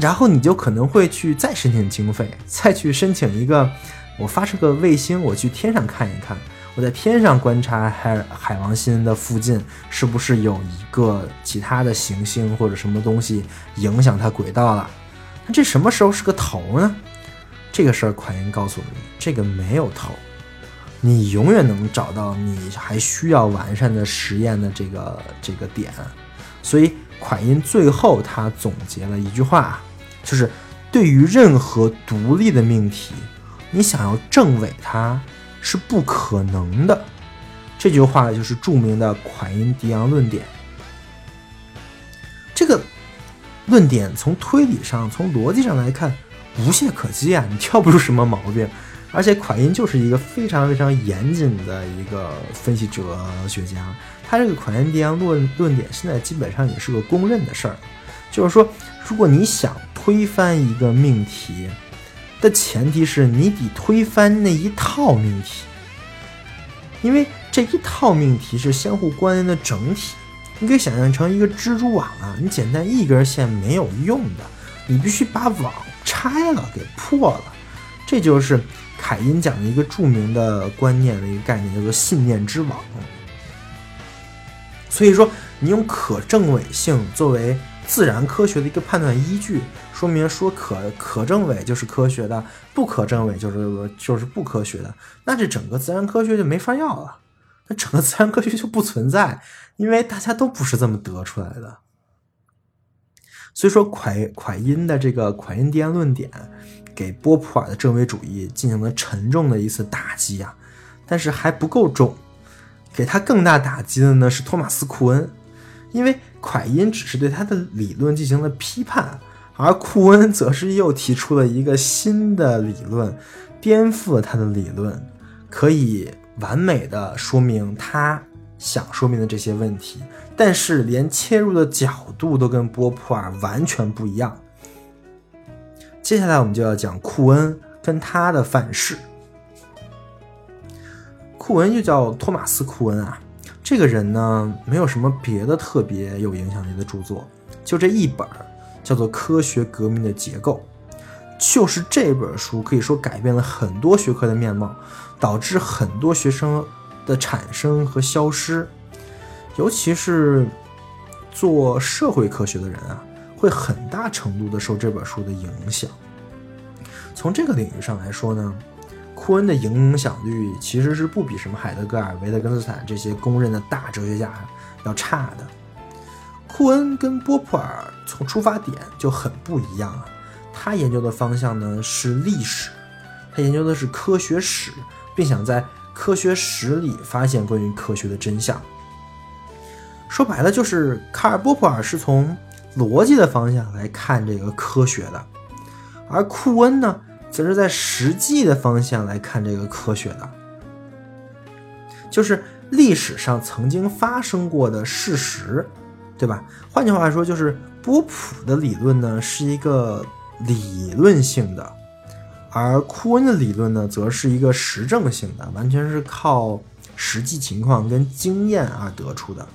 然后你就可能会去再申请经费，再去申请一个，我发射个卫星，我去天上看一看，我在天上观察海海王星的附近是不是有一个其他的行星或者什么东西影响它轨道了。那这什么时候是个头呢？这个事儿，蒯因告诉你，这个没有头，你永远能找到你还需要完善的实验的这个这个点。所以，蒯因最后他总结了一句话，就是对于任何独立的命题，你想要证伪它是不可能的。这句话就是著名的蒯因迪昂论点。这个。论点从推理上、从逻辑上来看，无懈可击啊！你挑不出什么毛病。而且蒯因就是一个非常非常严谨的一个分析哲学家，他这个蒯因迪昂论论点现在基本上也是个公认的事儿。就是说，如果你想推翻一个命题的前提是你得推翻那一套命题，因为这一套命题是相互关联的整体。你可以想象成一个蜘蛛网啊，你简单一根线没有用的，你必须把网拆了，给破了。这就是凯因讲的一个著名的观念的一个概念，叫做信念之网。所以说，你用可证伪性作为自然科学的一个判断依据，说明说可可证伪就是科学的，不可证伪就是就是不科学的，那这整个自然科学就没法要了。那整个自然科学就不存在，因为大家都不是这么得出来的。所以说，蒯蒯因的这个蒯因迪安论点，给波普尔的证伪主义进行了沉重的一次打击啊！但是还不够重，给他更大打击的呢是托马斯库恩，因为蒯因只是对他的理论进行了批判，而库恩则是又提出了一个新的理论，颠覆了他的理论，可以。完美的说明他想说明的这些问题，但是连切入的角度都跟波普尔完全不一样。接下来我们就要讲库恩跟他的范式。库恩又叫托马斯·库恩啊，这个人呢没有什么别的特别有影响力的著作，就这一本叫做《科学革命的结构》，就是这本书可以说改变了很多学科的面貌。导致很多学生的产生和消失，尤其是做社会科学的人啊，会很大程度的受这本书的影响。从这个领域上来说呢，库恩的影响力其实是不比什么海德格尔、维特根斯坦这些公认的大哲学家要差的。库恩跟波普尔从出发点就很不一样啊，他研究的方向呢是历史，他研究的是科学史，并想在科学史里发现关于科学的真相。说白了，就是卡尔波普尔是从逻辑的方向来看这个科学的，而库恩呢？则是在实际的方向来看这个科学的，就是历史上曾经发生过的事实，对吧？换句话说，就是波普的理论呢是一个理论性的，而库恩的理论呢则是一个实证性的，完全是靠实际情况跟经验而得出的。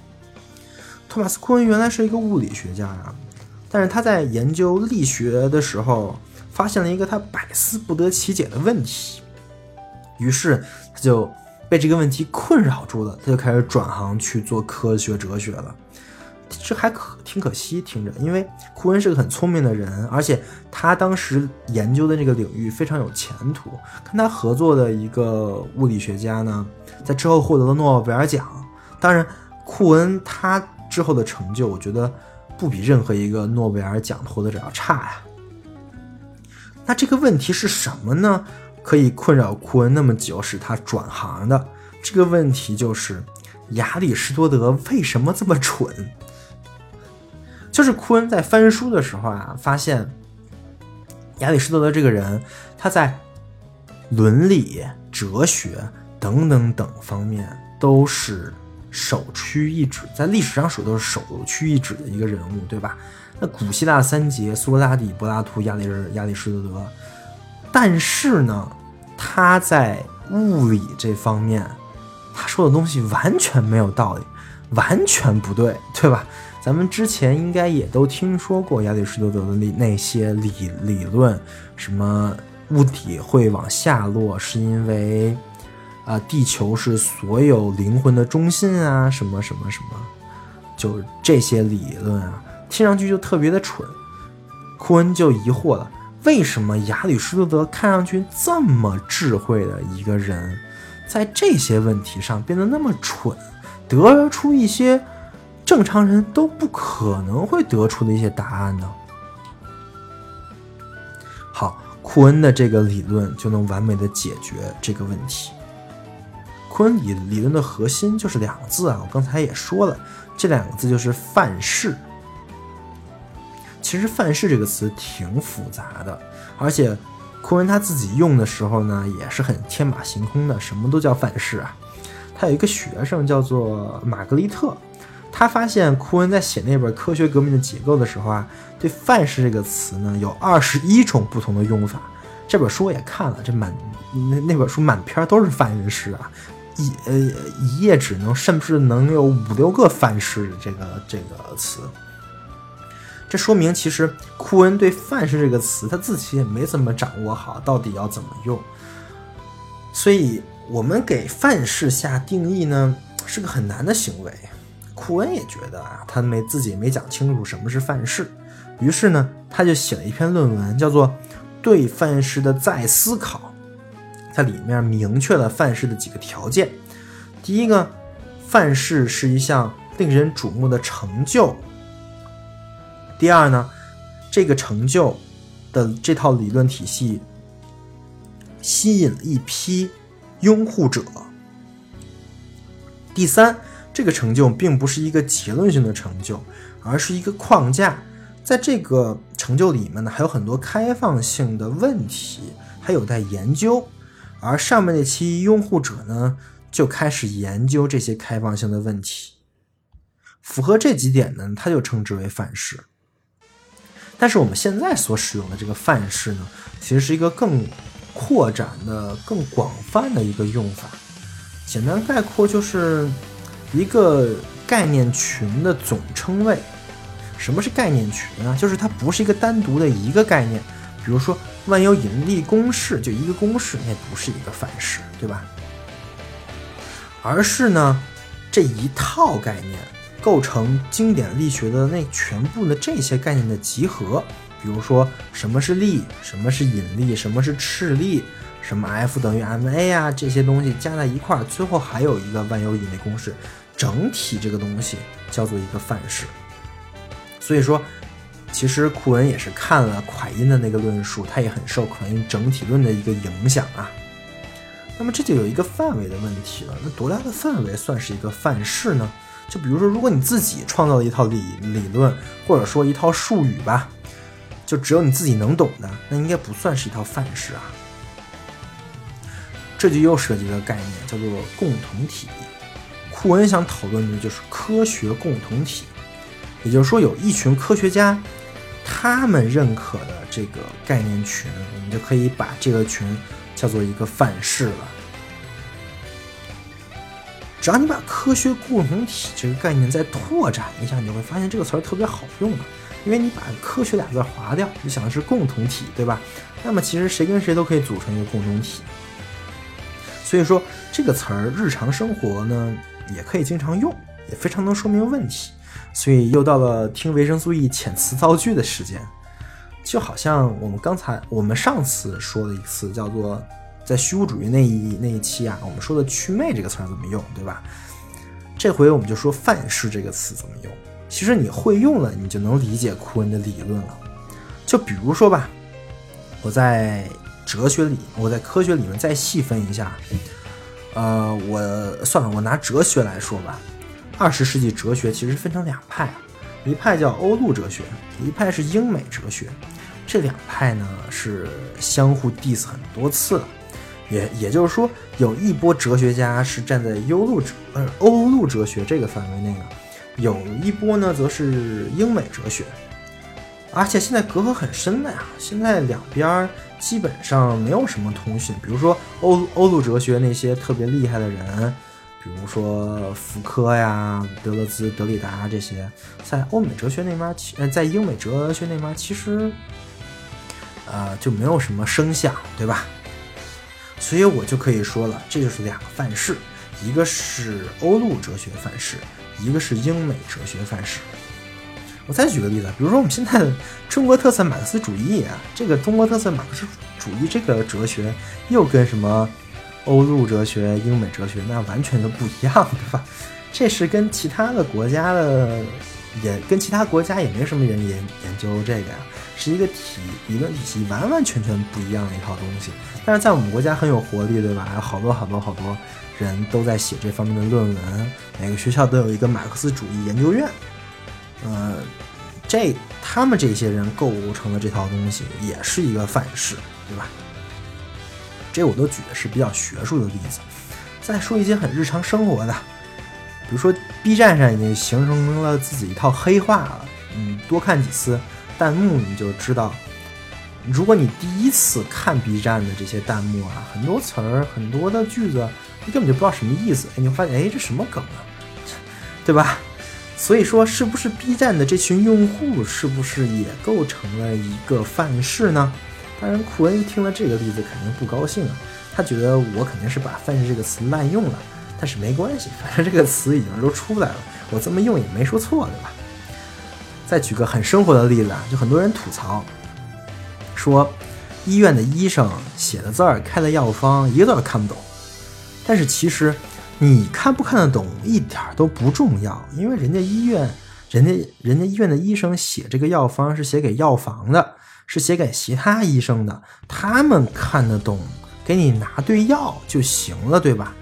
托马斯·库恩原来是一个物理学家啊，但是他在研究力学的时候。发现了一个他百思不得其解的问题，于是他就被这个问题困扰住了，他就开始转行去做科学哲学了。这还可挺可惜，听着，因为库恩是个很聪明的人，而且他当时研究的这个领域非常有前途。跟他合作的一个物理学家呢，在之后获得了诺贝尔奖。当然，库恩他之后的成就，我觉得不比任何一个诺贝尔奖获得者要差呀。那这个问题是什么呢？可以困扰库恩那么久，使他转行的这个问题就是亚里士多德为什么这么蠢？就是库恩在翻书的时候啊，发现亚里士多德这个人，他在伦理、哲学等等等方面都是首屈一指，在历史上说都是首屈一指的一个人物，对吧？那古希腊三杰苏格拉底、柏拉图、亚里士亚里士多德，但是呢，他在物理这方面，他说的东西完全没有道理，完全不对，对吧？咱们之前应该也都听说过亚里士多德的那那些理理论，什么物体会往下落是因为啊，地球是所有灵魂的中心啊，什么什么什么，就这些理论啊。听上去就特别的蠢，库恩就疑惑了：为什么亚里士多德看上去这么智慧的一个人，在这些问题上变得那么蠢，得出一些正常人都不可能会得出的一些答案呢？好，库恩的这个理论就能完美的解决这个问题。库恩理理论的核心就是两个字啊，我刚才也说了，这两个字就是范式。其实“范式”这个词挺复杂的，而且库恩他自己用的时候呢，也是很天马行空的，什么都叫范式啊。他有一个学生叫做玛格丽特，他发现库恩在写那本《科学革命的结构》的时候啊，对“范式”这个词呢有二十一种不同的用法。这本书我也看了，这满那那本书满篇都是范式啊，一呃一页纸能甚至能有五六个范式这个这个词。这说明，其实库恩对“范式”这个词，他自己也没怎么掌握好，到底要怎么用。所以，我们给范式下定义呢，是个很难的行为。库恩也觉得啊，他没自己没讲清楚什么是范式，于是呢，他就写了一篇论文，叫做《对范式的再思考》。它里面明确了范式的几个条件：第一个，范式是一项令人瞩目的成就。第二呢，这个成就的这套理论体系吸引了一批拥护者。第三，这个成就并不是一个结论性的成就，而是一个框架，在这个成就里面呢，还有很多开放性的问题还有待研究，而上面那期拥护者呢，就开始研究这些开放性的问题，符合这几点呢，他就称之为范式。但是我们现在所使用的这个范式呢，其实是一个更扩展的、更广泛的一个用法。简单概括就是一个概念群的总称谓。什么是概念群啊？就是它不是一个单独的一个概念。比如说万有引力公式就一个公式，那不是一个范式，对吧？而是呢这一套概念。构成经典力学的那全部的这些概念的集合，比如说什么是力，什么是引力，什么是斥力，什么 F 等于 ma 啊，这些东西加在一块儿，最后还有一个万有引力公式，整体这个东西叫做一个范式。所以说，其实库恩也是看了蒯因的那个论述，他也很受蒯因整体论的一个影响啊。那么这就有一个范围的问题了，那多大的范围算是一个范式呢？就比如说，如果你自己创造了一套理理论，或者说一套术语吧，就只有你自己能懂的，那应该不算是一套范式啊。这就又涉及了概念，叫做共同体。库恩想讨论的就是科学共同体，也就是说，有一群科学家，他们认可的这个概念群，我们就可以把这个群叫做一个范式了。只要你把科学共同体这个概念再拓展一下，你就会发现这个词儿特别好用啊。因为你把“科学”俩字划掉，你想的是共同体，对吧？那么其实谁跟谁都可以组成一个共同体。所以说这个词儿日常生活呢也可以经常用，也非常能说明问题。所以又到了听维生素 E 遣词造句的时间，就好像我们刚才我们上次说的一次叫做。在虚无主义那一那一期啊，我们说的“祛魅”这个词儿怎么用，对吧？这回我们就说“范式”这个词怎么用。其实你会用了，你就能理解库恩的理论了。就比如说吧，我在哲学里，我在科学里面再细分一下。呃，我算了，我拿哲学来说吧。二十世纪哲学其实分成两派，一派叫欧陆哲学，一派是英美哲学。这两派呢是相互 diss 很多次了。也也就是说，有一波哲学家是站在优陆哲呃欧陆哲学这个范围内的，有一波呢则是英美哲学，而且现在隔阂很深的呀。现在两边基本上没有什么通讯。比如说欧欧陆哲学那些特别厉害的人，比如说福柯呀、德勒兹、德里达这些，在欧美哲学那边其呃在英美哲学那边其实，呃就没有什么声响，对吧？所以我就可以说了，这就是两个范式，一个是欧陆哲学范式，一个是英美哲学范式。我再举个例子，比如说我们现在中国特色马克思主义啊，这个中国特色马克思主义这个哲学又跟什么欧陆哲学、英美哲学那完全就不一样，对吧？这是跟其他的国家的也跟其他国家也没什么人研研究这个呀。是一个体理论体系完完全全不一样的一套东西，但是在我们国家很有活力，对吧？有好多好多好多人都在写这方面的论文，每个学校都有一个马克思主义研究院，呃，这他们这些人构成的这套东西也是一个范式，对吧？这我都举的是比较学术的例子，再说一些很日常生活的，比如说 B 站上已经形成了自己一套黑话了，嗯，多看几次。弹幕你就知道，如果你第一次看 B 站的这些弹幕啊，很多词儿、很多的句子，你根本就不知道什么意思。哎，你会发现，哎，这什么梗啊？对吧？所以说，是不是 B 站的这群用户，是不是也构成了一个范式呢？当然，库恩听了这个例子肯定不高兴啊，他觉得我肯定是把“范式”这个词滥用了。但是没关系，反正这个词已经都出来了，我这么用也没说错，对吧？再举个很生活的例子啊，就很多人吐槽说，医院的医生写的字儿、开的药方一个字儿看不懂。但是其实你看不看得懂一点都不重要，因为人家医院、人家人家医院的医生写这个药方是写给药房的，是写给其他医生的，他们看得懂，给你拿对药就行了，对吧？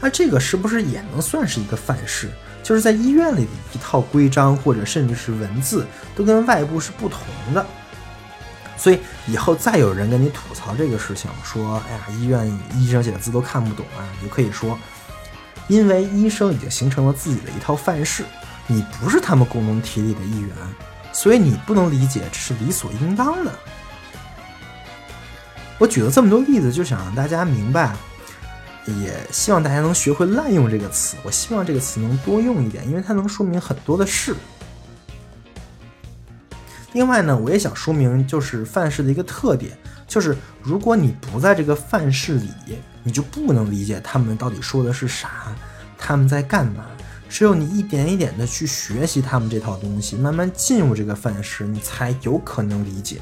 那这个是不是也能算是一个范式？就是在医院里的一套规章，或者甚至是文字，都跟外部是不同的。所以以后再有人跟你吐槽这个事情，说：“哎呀，医院医生写的字都看不懂啊！”你就可以说，因为医生已经形成了自己的一套范式，你不是他们共同体里的一员，所以你不能理解这是理所应当的。我举了这么多例子，就想让大家明白。也希望大家能学会滥用这个词。我希望这个词能多用一点，因为它能说明很多的事。另外呢，我也想说明，就是范式的一个特点，就是如果你不在这个范式里，你就不能理解他们到底说的是啥，他们在干嘛。只有你一点一点的去学习他们这套东西，慢慢进入这个范式，你才有可能理解。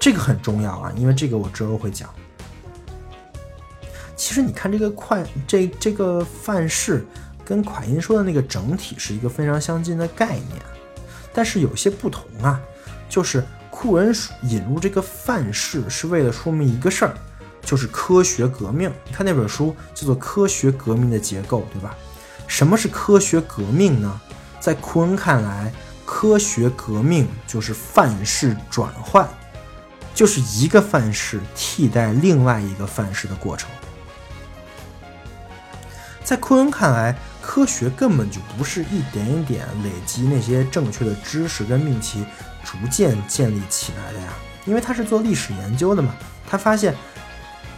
这个很重要啊，因为这个我之后会讲。其实你看这个快这这个范式跟蒯因说的那个整体是一个非常相近的概念，但是有些不同啊，就是库恩引入这个范式是为了说明一个事儿，就是科学革命。你看那本书叫做《科学革命的结构》，对吧？什么是科学革命呢？在库恩看来，科学革命就是范式转换，就是一个范式替代另外一个范式的过程。在库恩看来，科学根本就不是一点一点累积那些正确的知识跟命题逐渐建立起来的呀，因为他是做历史研究的嘛。他发现，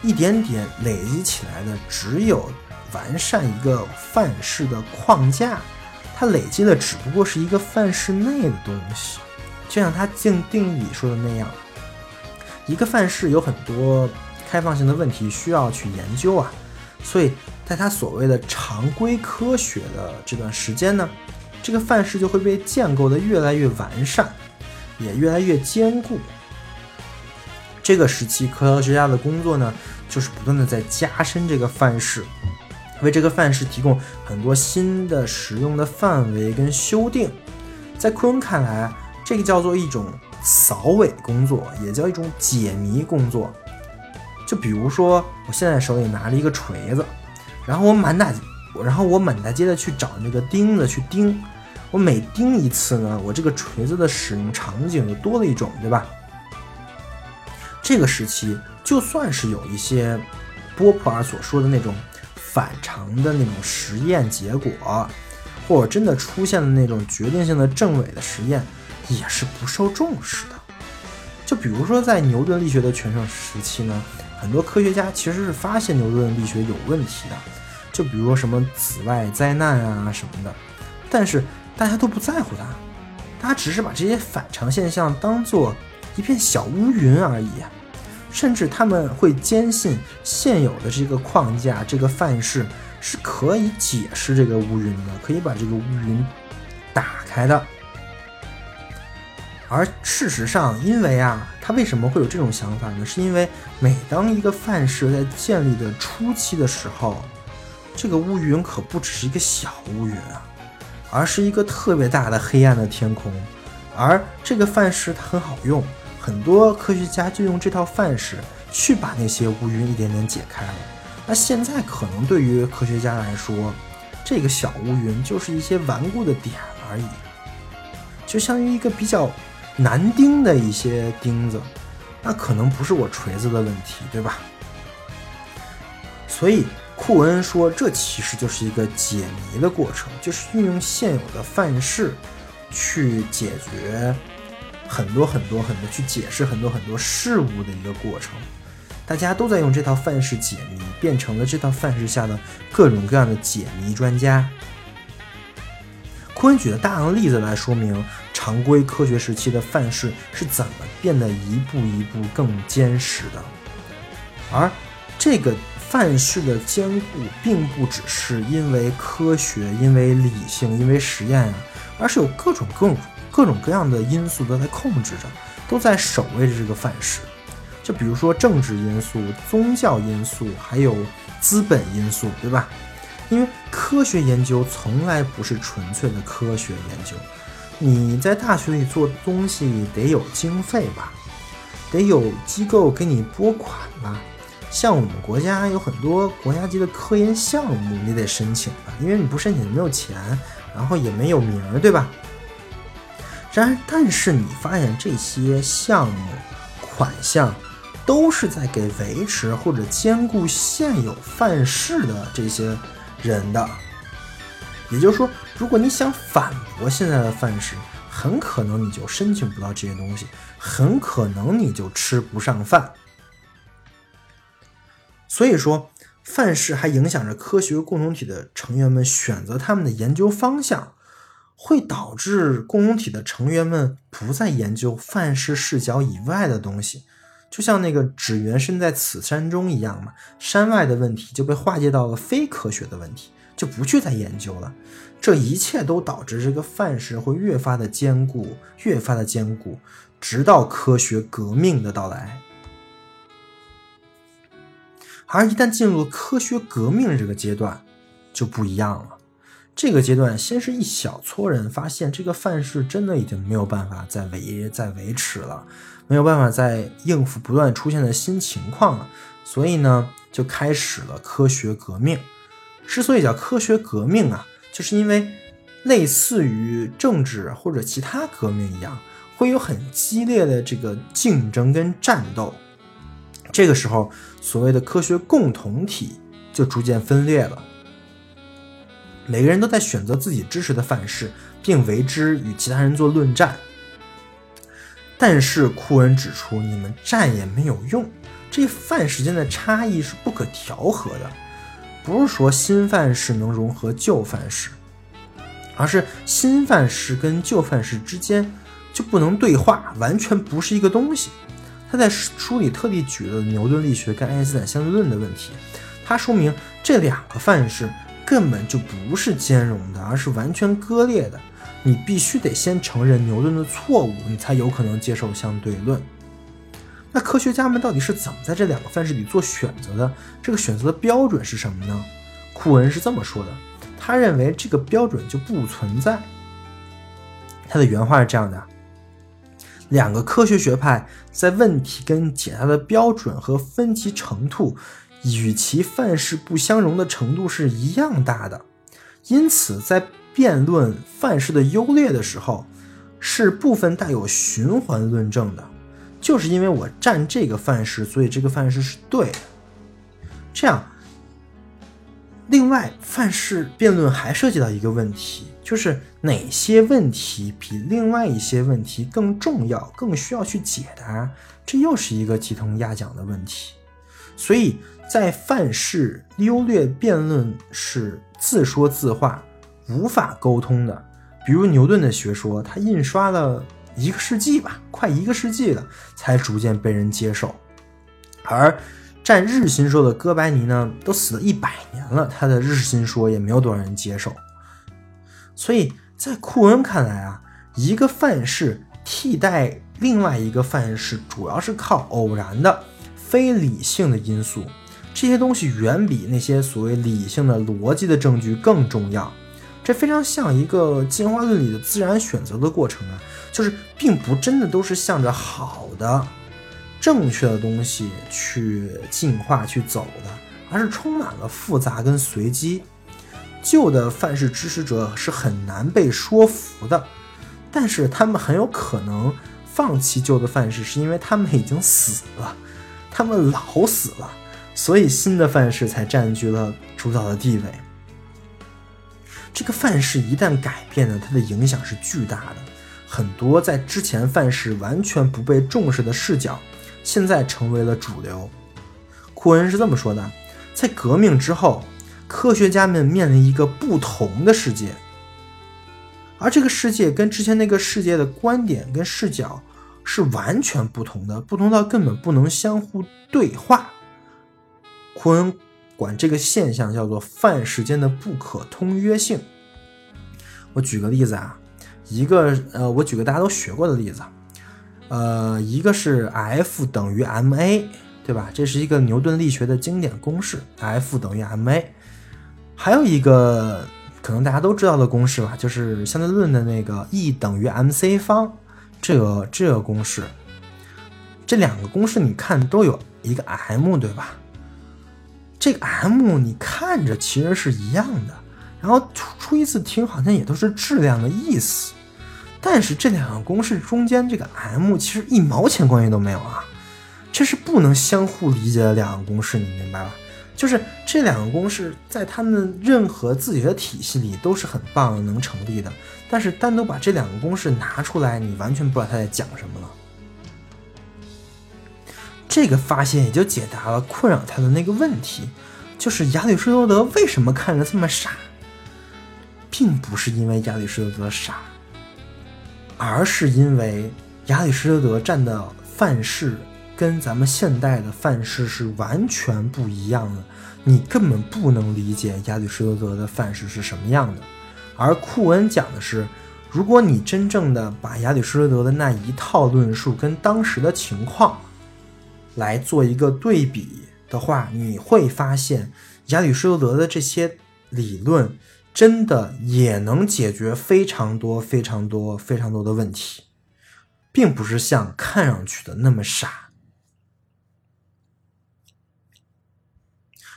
一点点累积起来的只有完善一个范式的框架，它累积的只不过是一个范式内的东西。就像它定定义里说的那样，一个范式有很多开放性的问题需要去研究啊，所以。在它所谓的常规科学的这段时间呢，这个范式就会被建构的越来越完善，也越来越坚固。这个时期，科学家的工作呢，就是不断的在加深这个范式，为这个范式提供很多新的使用的范围跟修订。在库恩看来，这个叫做一种扫尾工作，也叫一种解谜工作。就比如说，我现在手里拿着一个锤子。然后我满大，然后我满大街的去找那个钉子去钉，我每钉一次呢，我这个锤子的使用场景就多了一种，对吧？这个时期就算是有一些波普尔所说的那种反常的那种实验结果，或者真的出现了那种决定性的正伪的实验，也是不受重视的。就比如说在牛顿力学的全盛时期呢，很多科学家其实是发现牛顿力学有问题的。就比如说什么紫外灾难啊什么的，但是大家都不在乎它，大家只是把这些反常现象当做一片小乌云而已，甚至他们会坚信现有的这个框架、这个范式是可以解释这个乌云的，可以把这个乌云打开的。而事实上，因为啊，他为什么会有这种想法呢？是因为每当一个范式在建立的初期的时候。这个乌云可不只是一个小乌云啊，而是一个特别大的黑暗的天空。而这个范式它很好用，很多科学家就用这套范式去把那些乌云一点点解开了。那现在可能对于科学家来说，这个小乌云就是一些顽固的点而已，就相当于一个比较难钉的一些钉子。那可能不是我锤子的问题，对吧？所以。库恩说：“这其实就是一个解谜的过程，就是运用现有的范式去解决很多很多很多，去解释很多很多事物的一个过程。大家都在用这套范式解谜，变成了这套范式下的各种各样的解谜专家。”库恩举了大量的例子来说明常规科学时期的范式是怎么变得一步一步更坚实的，而这个。范式的坚固并不只是因为科学、因为理性、因为实验啊，而是有各种各种各种各样的因素都在控制着，都在守卫着这个范式。就比如说政治因素、宗教因素，还有资本因素，对吧？因为科学研究从来不是纯粹的科学研究，你在大学里做东西得有经费吧，得有机构给你拨款吧。像我们国家有很多国家级的科研项目，你得申请吧，因为你不申请没有钱，然后也没有名儿，对吧？然而，但是你发现这些项目款项都是在给维持或者兼顾现有范式的这些人的，也就是说，如果你想反驳现在的范式，很可能你就申请不到这些东西，很可能你就吃不上饭。所以说，范式还影响着科学共同体的成员们选择他们的研究方向，会导致共同体的成员们不再研究范式视角以外的东西，就像那个只缘身在此山中一样嘛。山外的问题就被化解到了非科学的问题，就不去再研究了。这一切都导致这个范式会越发的坚固，越发的坚固，直到科学革命的到来。而一旦进入了科学革命这个阶段，就不一样了。这个阶段，先是一小撮人发现这个范式真的已经没有办法再维再维持了，没有办法再应付不断出现的新情况了，所以呢，就开始了科学革命。之所以叫科学革命啊，就是因为类似于政治或者其他革命一样，会有很激烈的这个竞争跟战斗。这个时候，所谓的科学共同体就逐渐分裂了。每个人都在选择自己支持的范式，并为之与其他人做论战。但是库恩指出，你们战也没有用，这范式间的差异是不可调和的。不是说新范式能融合旧范式，而是新范式跟旧范式之间就不能对话，完全不是一个东西。他在书里特地举了牛顿力学跟爱因斯坦相对论的问题，他说明这两个范式。根本就不是兼容的，而是完全割裂的。你必须得先承认牛顿的错误，你才有可能接受相对论。那科学家们到底是怎么在这两个范式里做选择的？这个选择的标准是什么呢？库恩是这么说的：他认为这个标准就不存在。他的原话是这样的：两个科学学派在问题跟解答的标准和分歧程度。与其范式不相容的程度是一样大的，因此在辩论范式的优劣的时候，是部分带有循环论证的。就是因为我占这个范式，所以这个范式是对的。这样，另外范式辩论还涉及到一个问题，就是哪些问题比另外一些问题更重要，更需要去解答？这又是一个鸡同鸭讲的问题。所以。在范式优劣辩论是自说自话，无法沟通的。比如牛顿的学说，他印刷了一个世纪吧，快一个世纪了，才逐渐被人接受。而占日心说的哥白尼呢，都死了一百年了，他的日心说也没有多少人接受。所以在库恩看来啊，一个范式替代另外一个范式，主要是靠偶然的、非理性的因素。这些东西远比那些所谓理性的逻辑的证据更重要，这非常像一个进化论里的自然选择的过程啊，就是并不真的都是向着好的、正确的东西去进化去走的，而是充满了复杂跟随机。旧的范式支持者是很难被说服的，但是他们很有可能放弃旧的范式，是因为他们已经死了，他们老死了。所以新的范式才占据了主导的地位。这个范式一旦改变呢，它的影响是巨大的。很多在之前范式完全不被重视的视角，现在成为了主流。库恩是这么说的：在革命之后，科学家们面临一个不同的世界，而这个世界跟之前那个世界的观点跟视角是完全不同的，不同到根本不能相互对话。库恩管这个现象叫做范时间的不可通约性。我举个例子啊，一个呃，我举个大家都学过的例子，呃，一个是 F 等于 ma，对吧？这是一个牛顿力学的经典公式，F 等于 ma。还有一个可能大家都知道的公式吧，就是相对论的那个 E 等于 mc 方这个这个公式。这两个公式你看都有一个 m，对吧？这个 m 你看着其实是一样的，然后初初一次听好像也都是质量的意思，但是这两个公式中间这个 m 其实一毛钱关系都没有啊，这是不能相互理解的两个公式，你明白吧？就是这两个公式在他们任何自己的体系里都是很棒能成立的，但是单独把这两个公式拿出来，你完全不知道他在讲什么了。这个发现也就解答了困扰他的那个问题，就是亚里士多德为什么看着这么傻，并不是因为亚里士多德傻，而是因为亚里士多德占的范式跟咱们现代的范式是完全不一样的，你根本不能理解亚里士多德的范式是什么样的。而库恩讲的是，如果你真正的把亚里士多德的那一套论述跟当时的情况来做一个对比的话，你会发现亚里士多德的这些理论真的也能解决非常多、非常多、非常多的问题。并不是像看上去的那么傻，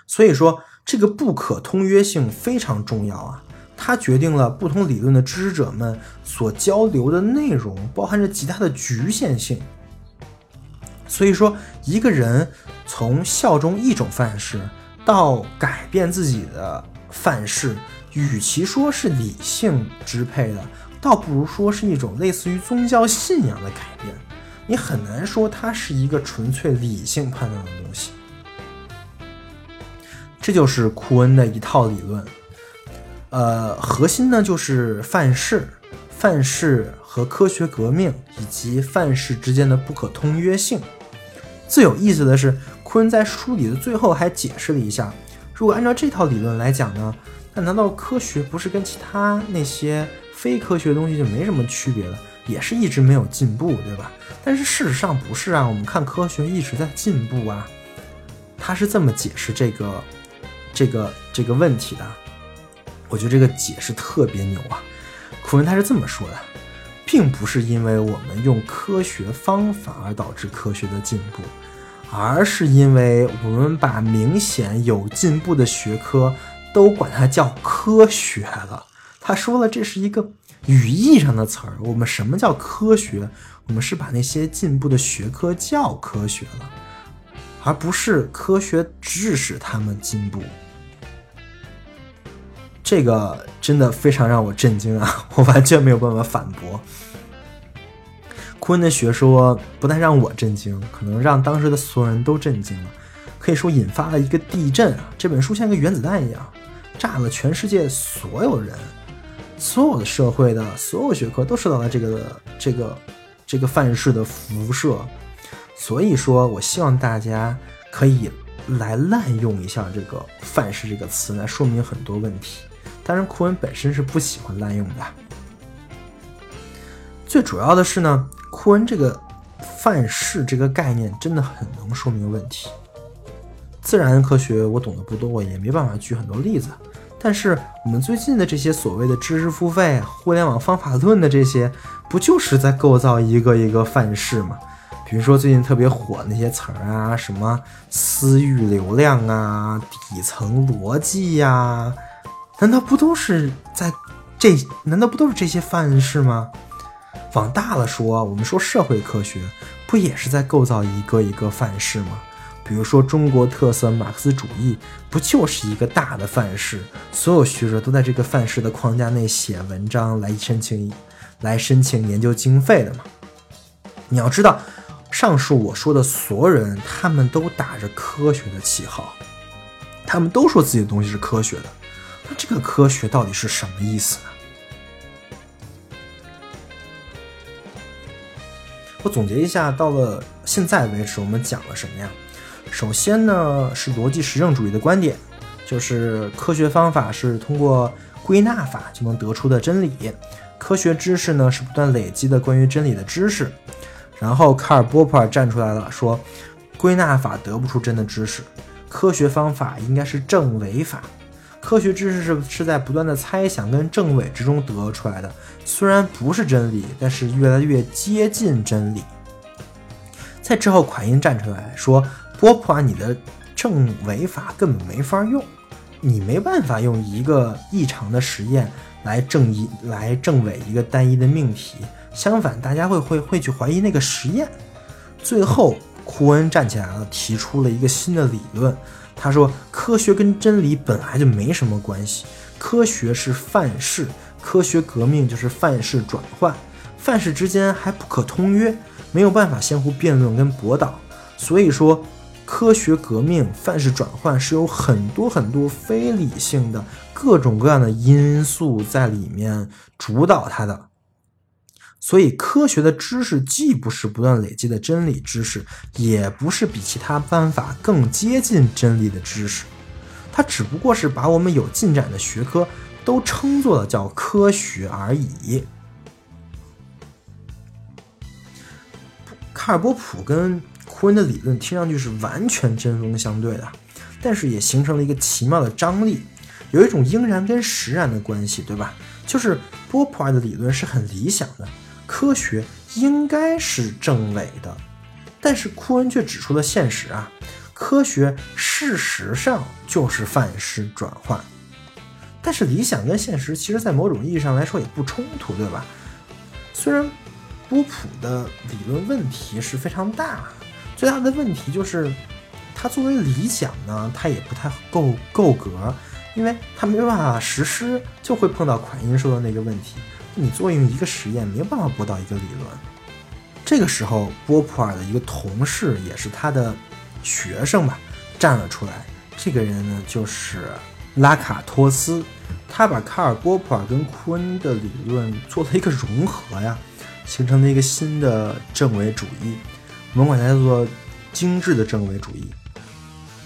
所以说这个不可通约性非常重要啊，它决定了不同理论的支持者们所交流的内容包含着极大的局限性。所以说，一个人从效忠一种范式到改变自己的范式，与其说是理性支配的。倒不如说是一种类似于宗教信仰的改变，你很难说它是一个纯粹理性判断的东西。这就是库恩的一套理论，呃，核心呢就是范式、范式和科学革命以及范式之间的不可通约性。最有意思的是，库恩在书里的最后还解释了一下，如果按照这套理论来讲呢，那难道科学不是跟其他那些？非科学东西就没什么区别了，也是一直没有进步，对吧？但是事实上不是啊，我们看科学一直在进步啊。他是这么解释这个、这个、这个问题的。我觉得这个解释特别牛啊。库恩他是这么说的，并不是因为我们用科学方法而导致科学的进步，而是因为我们把明显有进步的学科都管它叫科学了。他说了，这是一个语义上的词儿。我们什么叫科学？我们是把那些进步的学科叫科学了，而不是科学致使他们进步。这个真的非常让我震惊啊！我完全没有办法反驳。库恩的学说不但让我震惊，可能让当时的所有人都震惊了，可以说引发了一个地震啊！这本书像个原子弹一样，炸了全世界所有人。所有的社会的所有学科都受到了这个这个这个范式的辐射，所以说我希望大家可以来滥用一下这个范式这个词来说明很多问题。当然，库恩本身是不喜欢滥用的。最主要的是呢，库恩这个范式这个概念真的很能说明问题。自然科学我懂得不多，也没办法举很多例子。但是我们最近的这些所谓的知识付费、互联网方法论的这些，不就是在构造一个一个范式吗？比如说最近特别火那些词儿啊，什么私域流量啊、底层逻辑呀，难道不都是在这？难道不都是这些范式吗？往大了说，我们说社会科学，不也是在构造一个一个范式吗？比如说中国特色马克思主义，不就是一个大的范式？所有学者都在这个范式的框架内写文章来申请，来申请研究经费的吗？你要知道，上述我说的所有人，他们都打着科学的旗号，他们都说自己的东西是科学的。那这个科学到底是什么意思呢？我总结一下，到了现在为止，我们讲了什么呀？首先呢，是逻辑实证主义的观点，就是科学方法是通过归纳法就能得出的真理，科学知识呢是不断累积的关于真理的知识。然后卡尔波普尔站出来了，说归纳法得不出真的知识，科学方法应该是证伪法，科学知识是是在不断的猜想跟证伪之中得出来的，虽然不是真理，但是越来越接近真理。在之后，款因站出来说。波普啊，你的证伪法根本没法用，你没办法用一个异常的实验来证一来证伪一个单一的命题。相反，大家会会会去怀疑那个实验。最后，库恩站起来了，提出了一个新的理论。他说，科学跟真理本来就没什么关系，科学是范式，科学革命就是范式转换，范式之间还不可通约，没有办法相互辩论跟驳倒。所以说。科学革命、范式转换是有很多很多非理性的各种各样的因素在里面主导它的。所以，科学的知识既不是不断累积的真理知识，也不是比其他方法更接近真理的知识，它只不过是把我们有进展的学科都称作了叫科学而已。卡尔波普跟库恩的理论听上去是完全针锋相对的，但是也形成了一个奇妙的张力，有一种应然跟实然的关系，对吧？就是波普尔的理论是很理想的。科学应该是正伪的，但是库恩却指出了现实啊，科学事实上就是范式转换。但是理想跟现实，其实在某种意义上来说也不冲突，对吧？虽然波普的理论问题是非常大，最大的问题就是它作为理想呢，它也不太够够格，因为它没办法实施，就会碰到款因说的那个问题。你作用一个实验没有办法驳倒一个理论。这个时候，波普尔的一个同事，也是他的学生吧，站了出来。这个人呢，就是拉卡托斯。他把卡尔波普尔跟库恩的理论做了一个融合呀，形成了一个新的正伪主义。我们管它叫做精致的正伪主义。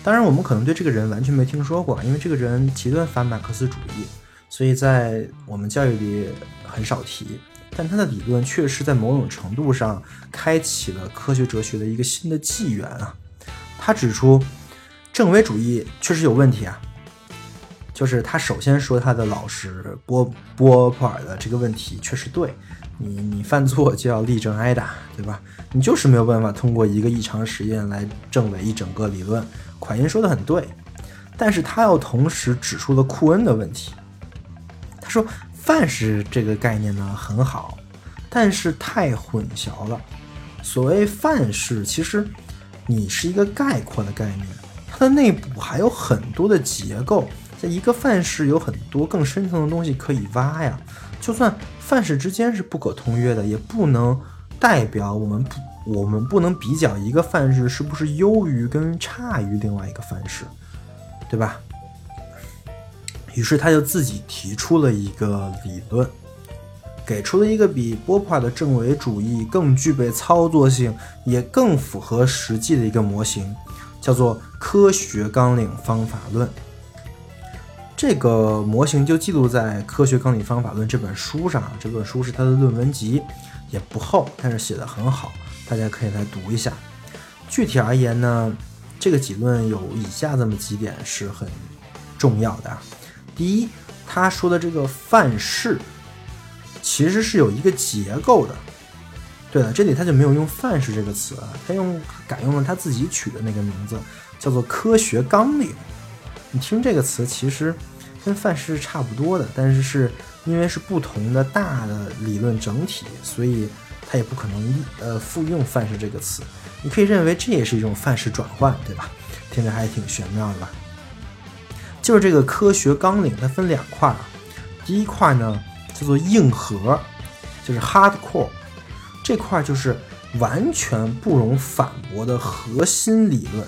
当然，我们可能对这个人完全没听说过，因为这个人极端反马克思主义。所以在我们教育里很少提，但他的理论确实在某种程度上开启了科学哲学的一个新的纪元啊。他指出，正伪主义确实有问题啊，就是他首先说他的老师波波普尔的这个问题确实对，你你犯错就要立正挨打，对吧？你就是没有办法通过一个异常实验来证伪一整个理论。蒯因说的很对，但是他又同时指出了库恩的问题。他说：“范式这个概念呢很好，但是太混淆了。所谓范式，其实你是一个概括的概念，它的内部还有很多的结构。在一个范式有很多更深层的东西可以挖呀。就算范式之间是不可通约的，也不能代表我们不我们不能比较一个范式是不是优于跟差于另外一个范式，对吧？”于是他就自己提出了一个理论，给出了一个比波普尔的正伪主义更具备操作性，也更符合实际的一个模型，叫做科学纲领方法论。这个模型就记录在《科学纲领方法论》这本书上。这本书是他的论文集，也不厚，但是写的很好，大家可以来读一下。具体而言呢，这个结论有以下这么几点是很重要的。第一，他说的这个范式其实是有一个结构的。对了，这里他就没有用范式这个词，他用改用了他自己取的那个名字，叫做科学纲领。你听这个词，其实跟范式是差不多的，但是是因为是不同的大的理论整体，所以他也不可能呃复用范式这个词。你可以认为这也是一种范式转换，对吧？听着还挺玄妙的吧？就是这个科学纲领，它分两块啊。第一块呢叫做硬核，就是 hardcore，这块就是完全不容反驳的核心理论。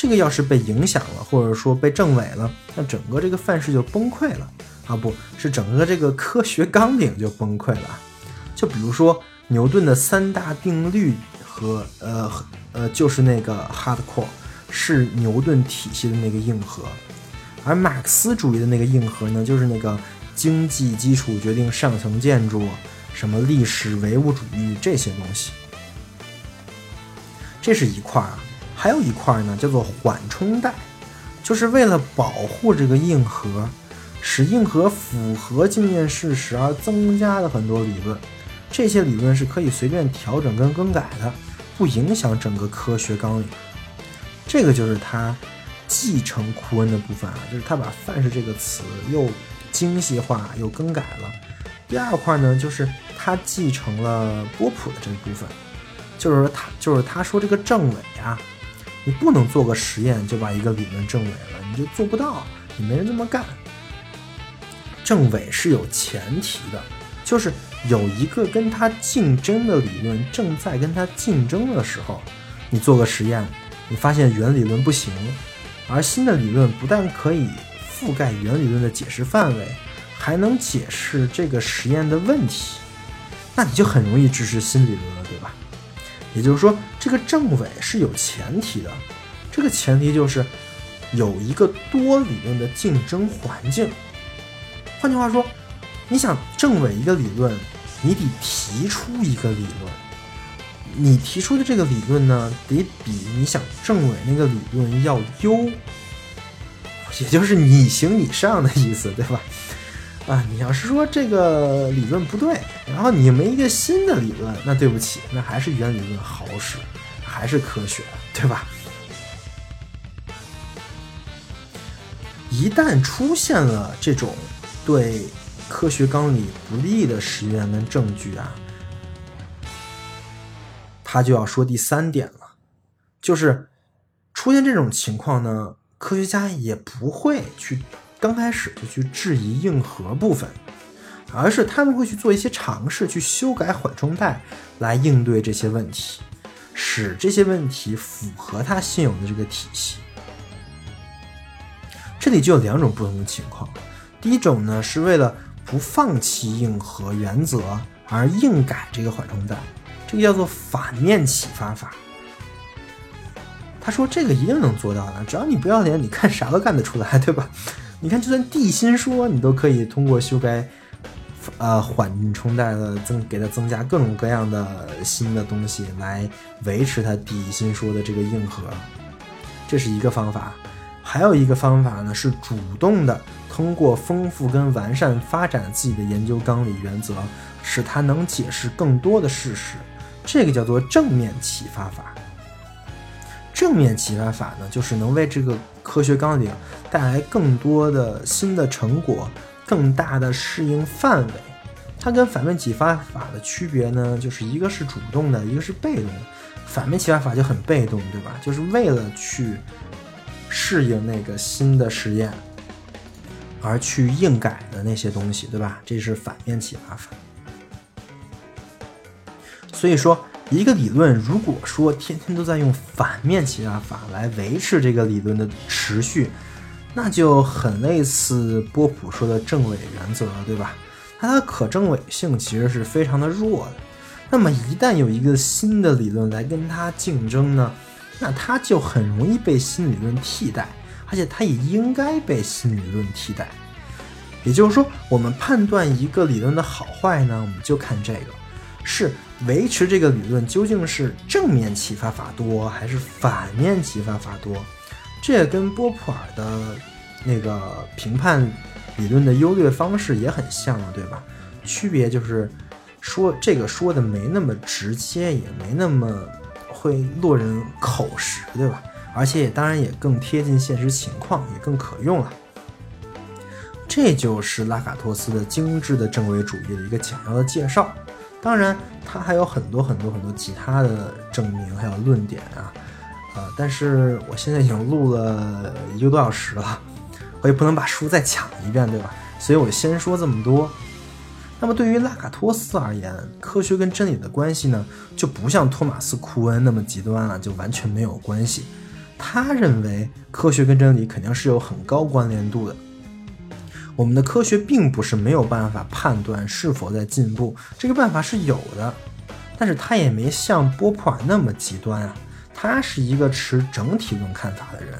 这个要是被影响了，或者说被证伪了，那整个这个范式就崩溃了啊！不是整个这个科学纲领就崩溃了。就比如说牛顿的三大定律和呃呃，就是那个 hardcore，是牛顿体系的那个硬核。而马克思主义的那个硬核呢，就是那个经济基础决定上层建筑，什么历史唯物主义这些东西，这是一块啊。还有一块呢，叫做缓冲带，就是为了保护这个硬核，使硬核符合经验事实而增加的很多理论。这些理论是可以随便调整跟更改的，不影响整个科学纲领。这个就是他。继承库恩的部分啊，就是他把范式这个词又精细化又更改了。第二块呢，就是他继承了波普的这部分，就是他就是他说这个证伪啊，你不能做个实验就把一个理论证伪了，你就做不到，你没人这么干。证伪是有前提的，就是有一个跟他竞争的理论正在跟他竞争的时候，你做个实验，你发现原理论不行。而新的理论不但可以覆盖原理论的解释范围，还能解释这个实验的问题。那你就很容易支持新理论了，对吧？也就是说，这个证伪是有前提的，这个前提就是有一个多理论的竞争环境。换句话说，你想证伪一个理论，你得提出一个理论，你提出的这个理论呢，得比你想证伪那个理论要优，也就是你行你上的意思，对吧？啊，你要是说这个理论不对，然后你没一个新的理论，那对不起，那还是原理论好使，还是科学，对吧？一旦出现了这种对科学纲领不利的实验跟证据啊，他就要说第三点了，就是出现这种情况呢，科学家也不会去。刚开始就去质疑硬核部分，而是他们会去做一些尝试，去修改缓冲带来应对这些问题，使这些问题符合他现有的这个体系。这里就有两种不同的情况，第一种呢是为了不放弃硬核原则而硬改这个缓冲带，这个叫做反面启发法。他说这个一定能做到的，只要你不要脸，你看啥都干得出来，对吧？你看，就算地心说，你都可以通过修改，呃，缓冲带的增，给它增加各种各样的新的东西，来维持它地心说的这个硬核。这是一个方法。还有一个方法呢，是主动的通过丰富跟完善发展自己的研究纲领原则，使它能解释更多的事实。这个叫做正面启发法。正面启发法呢，就是能为这个科学纲领带来更多的新的成果，更大的适应范围。它跟反面启发法的区别呢，就是一个是主动的，一个是被动的。反面启发法就很被动，对吧？就是为了去适应那个新的实验而去硬改的那些东西，对吧？这是反面启发法。所以说。一个理论，如果说天天都在用反面启发法来维持这个理论的持续，那就很类似波普说的证伪原则了，对吧？它的可证伪性其实是非常的弱的。那么一旦有一个新的理论来跟它竞争呢，那它就很容易被新理论替代，而且它也应该被新理论替代。也就是说，我们判断一个理论的好坏呢，我们就看这个是。维持这个理论究竟是正面启发法多还是反面启发法多？这跟波普尔的那个评判理论的优劣方式也很像了，对吧？区别就是说这个说的没那么直接，也没那么会落人口实，对吧？而且也当然也更贴近现实情况，也更可用了。这就是拉卡托斯的精致的证伪主义的一个简要的介绍。当然，他还有很多很多很多其他的证明，还有论点啊，呃，但是我现在已经录了一个多小时了，我也不能把书再讲一遍，对吧？所以我先说这么多。那么对于拉卡托斯而言，科学跟真理的关系呢，就不像托马斯库恩那么极端了，就完全没有关系。他认为科学跟真理肯定是有很高关联度的。我们的科学并不是没有办法判断是否在进步，这个办法是有的，但是他也没像波普尔那么极端啊。他是一个持整体论看法的人，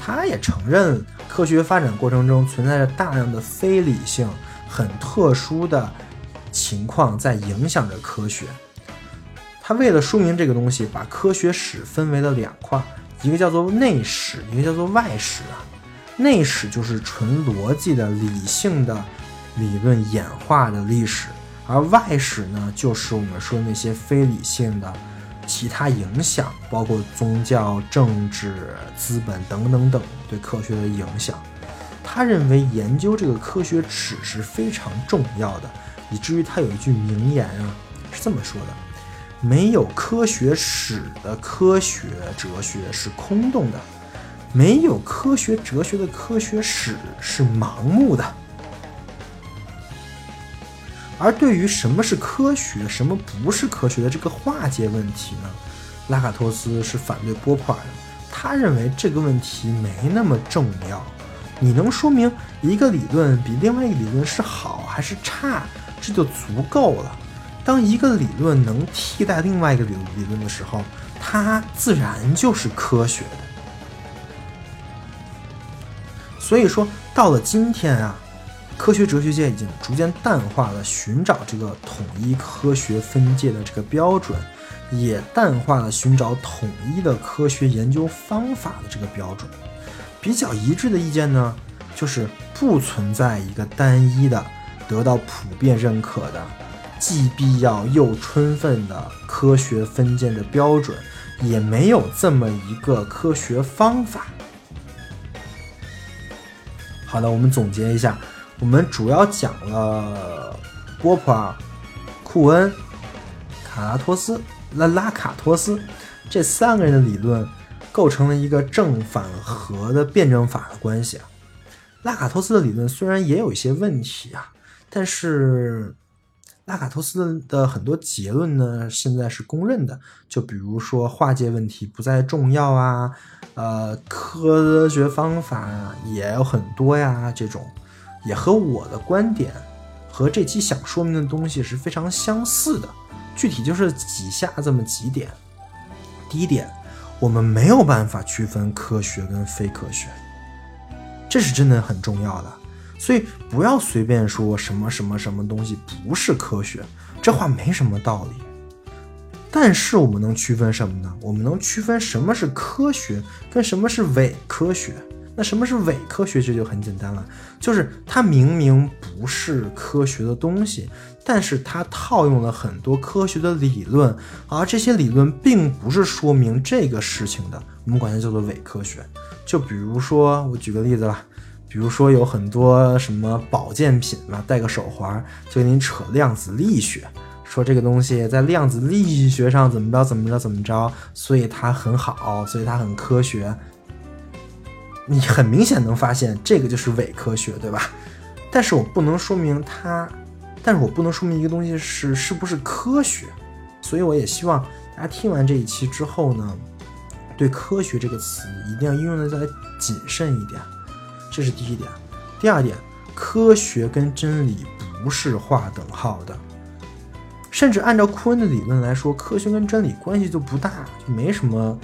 他也承认科学发展过程中存在着大量的非理性、很特殊的情况在影响着科学。他为了说明这个东西，把科学史分为了两块，一个叫做内史，一个叫做外史啊。内史就是纯逻辑的、理性的理论演化的历史，而外史呢，就是我们说那些非理性的其他影响，包括宗教、政治、资本等等等对科学的影响。他认为研究这个科学史是非常重要的，以至于他有一句名言啊，是这么说的：没有科学史的科学哲学是空洞的。没有科学哲学的科学史是盲目的，而对于什么是科学，什么不是科学的这个化界问题呢？拉卡托斯是反对波普尔的，他认为这个问题没那么重要。你能说明一个理论比另外一个理论是好还是差，这就足够了。当一个理论能替代另外一个理理论的时候，它自然就是科学的。所以说，到了今天啊，科学哲学界已经逐渐淡化了寻找这个统一科学分界的这个标准，也淡化了寻找统一的科学研究方法的这个标准。比较一致的意见呢，就是不存在一个单一的、得到普遍认可的、既必要又充分的科学分界的标准，也没有这么一个科学方法。好的，我们总结一下，我们主要讲了波普尔、库恩、卡拉托斯、拉拉卡托斯这三个人的理论。构成了一个正反合的辩证法的关系啊。拉卡托斯的理论虽然也有一些问题啊，但是拉卡托斯的很多结论呢，现在是公认的。就比如说化界问题不再重要啊，呃，科学方法也有很多呀，这种也和我的观点和这期想说明的东西是非常相似的。具体就是几下这么几点。第一点。我们没有办法区分科学跟非科学，这是真的很重要的。所以不要随便说什么什么什么东西不是科学，这话没什么道理。但是我们能区分什么呢？我们能区分什么是科学跟什么是伪科学。那什么是伪科学？这就很简单了，就是它明明不是科学的东西，但是它套用了很多科学的理论，而这些理论并不是说明这个事情的，我们管它叫做伪科学。就比如说，我举个例子吧，比如说有很多什么保健品嘛，戴个手环就给你扯量子力学，说这个东西在量子力学上怎么着怎么着怎么着，所以它很好，所以它很科学。你很明显能发现，这个就是伪科学，对吧？但是我不能说明它，但是我不能说明一个东西是是不是科学，所以我也希望大家听完这一期之后呢，对“科学”这个词一定要应用的再谨慎一点，这是第一点。第二点，科学跟真理不是划等号的，甚至按照库恩的理论来说，科学跟真理关系就不大，就没什么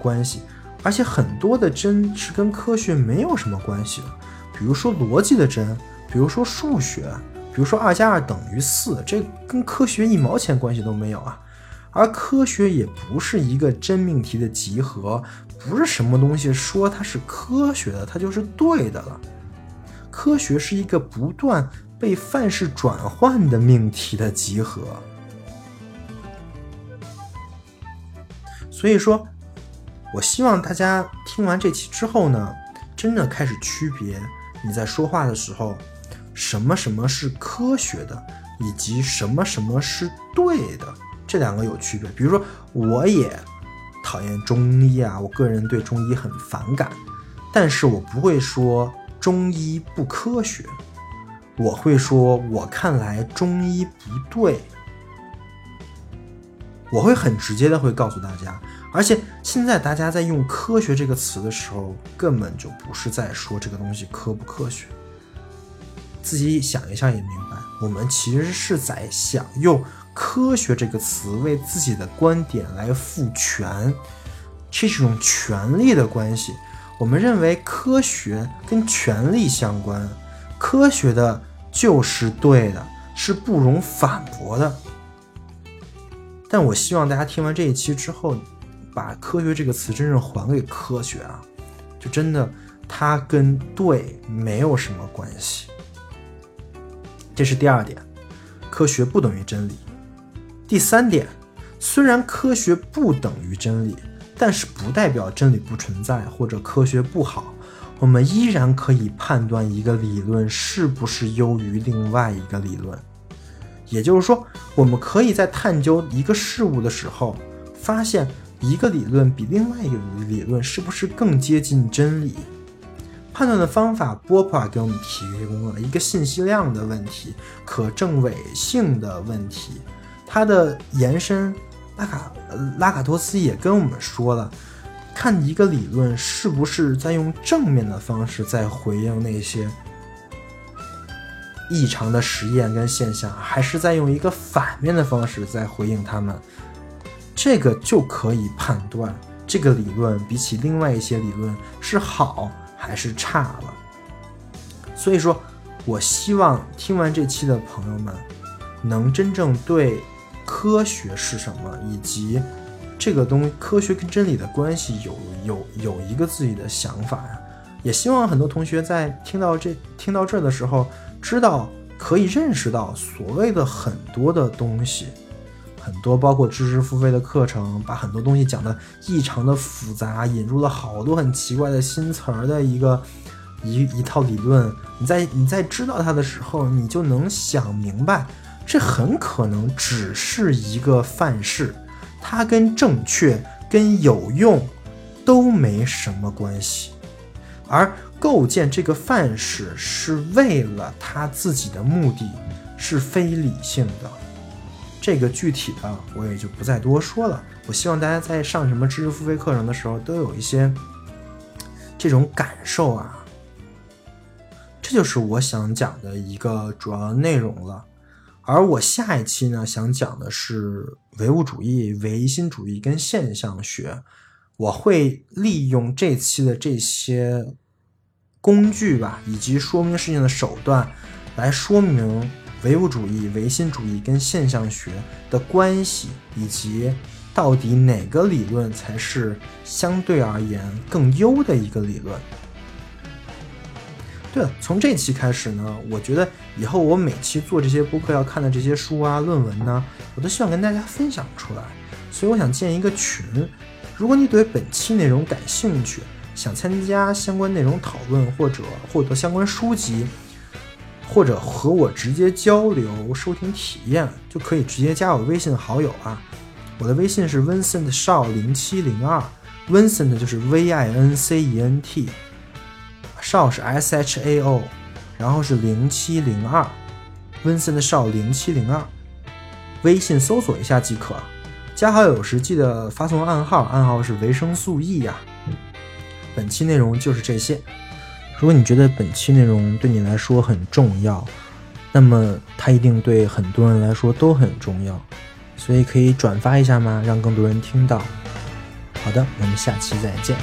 关系。而且很多的真是跟科学没有什么关系的，比如说逻辑的真，比如说数学，比如说二加二等于四，这跟科学一毛钱关系都没有啊。而科学也不是一个真命题的集合，不是什么东西说它是科学的，它就是对的了。科学是一个不断被范式转换的命题的集合，所以说。我希望大家听完这期之后呢，真的开始区别你在说话的时候，什么什么是科学的，以及什么什么是对的，这两个有区别。比如说，我也讨厌中医啊，我个人对中医很反感，但是我不会说中医不科学，我会说我看来中医不对，我会很直接的会告诉大家。而且现在大家在用“科学”这个词的时候，根本就不是在说这个东西科不科学。自己想一下也明白，我们其实是在想用“科学”这个词为自己的观点来赋权，这是一种权力的关系。我们认为科学跟权力相关，科学的就是对的，是不容反驳的。但我希望大家听完这一期之后。把科学这个词真正还给科学啊，就真的它跟对没有什么关系。这是第二点，科学不等于真理。第三点，虽然科学不等于真理，但是不代表真理不存在或者科学不好。我们依然可以判断一个理论是不是优于另外一个理论。也就是说，我们可以在探究一个事物的时候发现。一个理论比另外一个理论是不是更接近真理？判断的方法，波普尔给我们提供了一个信息量的问题、可证伪性的问题。它的延伸，拉卡拉卡托斯也跟我们说了，看一个理论是不是在用正面的方式在回应那些异常的实验跟现象，还是在用一个反面的方式在回应他们，这个就可以判断这个理论比起另外一些理论是好还是差了。所以说，我希望听完这期的朋友们，能真正对科学是什么，以及这个东科学跟真理的关系有有有一个自己的想法呀。也希望很多同学在听到这听到这儿的时候，知道可以认识到所谓的很多的东西，很多包括知识付费的课程，把很多东西讲的异常的复杂，引入了好多很奇怪的新词儿的一个一一套理论。你在你在知道它的时候，你就能想明白，这很可能只是一个范式，它跟正确跟有用都没什么关系。而构建这个范式是为了他自己的目的，是非理性的。这个具体的我也就不再多说了。我希望大家在上什么知识付费课程的时候，都有一些这种感受啊。这就是我想讲的一个主要内容了。而我下一期呢，想讲的是唯物主义、唯心主义跟现象学。我会利用这期的这些工具吧，以及说明事情的手段，来说明唯物主义、唯心主义跟现象学的关系，以及到底哪个理论才是相对而言更优的一个理论。对，从这期开始呢，我觉得以后我每期做这些播客要看的这些书啊、论文呢，我都希望跟大家分享出来，所以我想建一个群。如果你对本期内容感兴趣，想参加相关内容讨论，或者获得相关书籍，或者和我直接交流收听体验，就可以直接加我微信好友啊。我的微信是 Vincent 少零七零二，Vincent 就是 V I N C E N T，少是 S H A O，然后是零七零二，Vincent 少零七零二，微信搜索一下即可。加好友时记得发送暗号，暗号是维生素 E 呀。本期内容就是这些。如果你觉得本期内容对你来说很重要，那么它一定对很多人来说都很重要，所以可以转发一下吗？让更多人听到。好的，我们下期再见。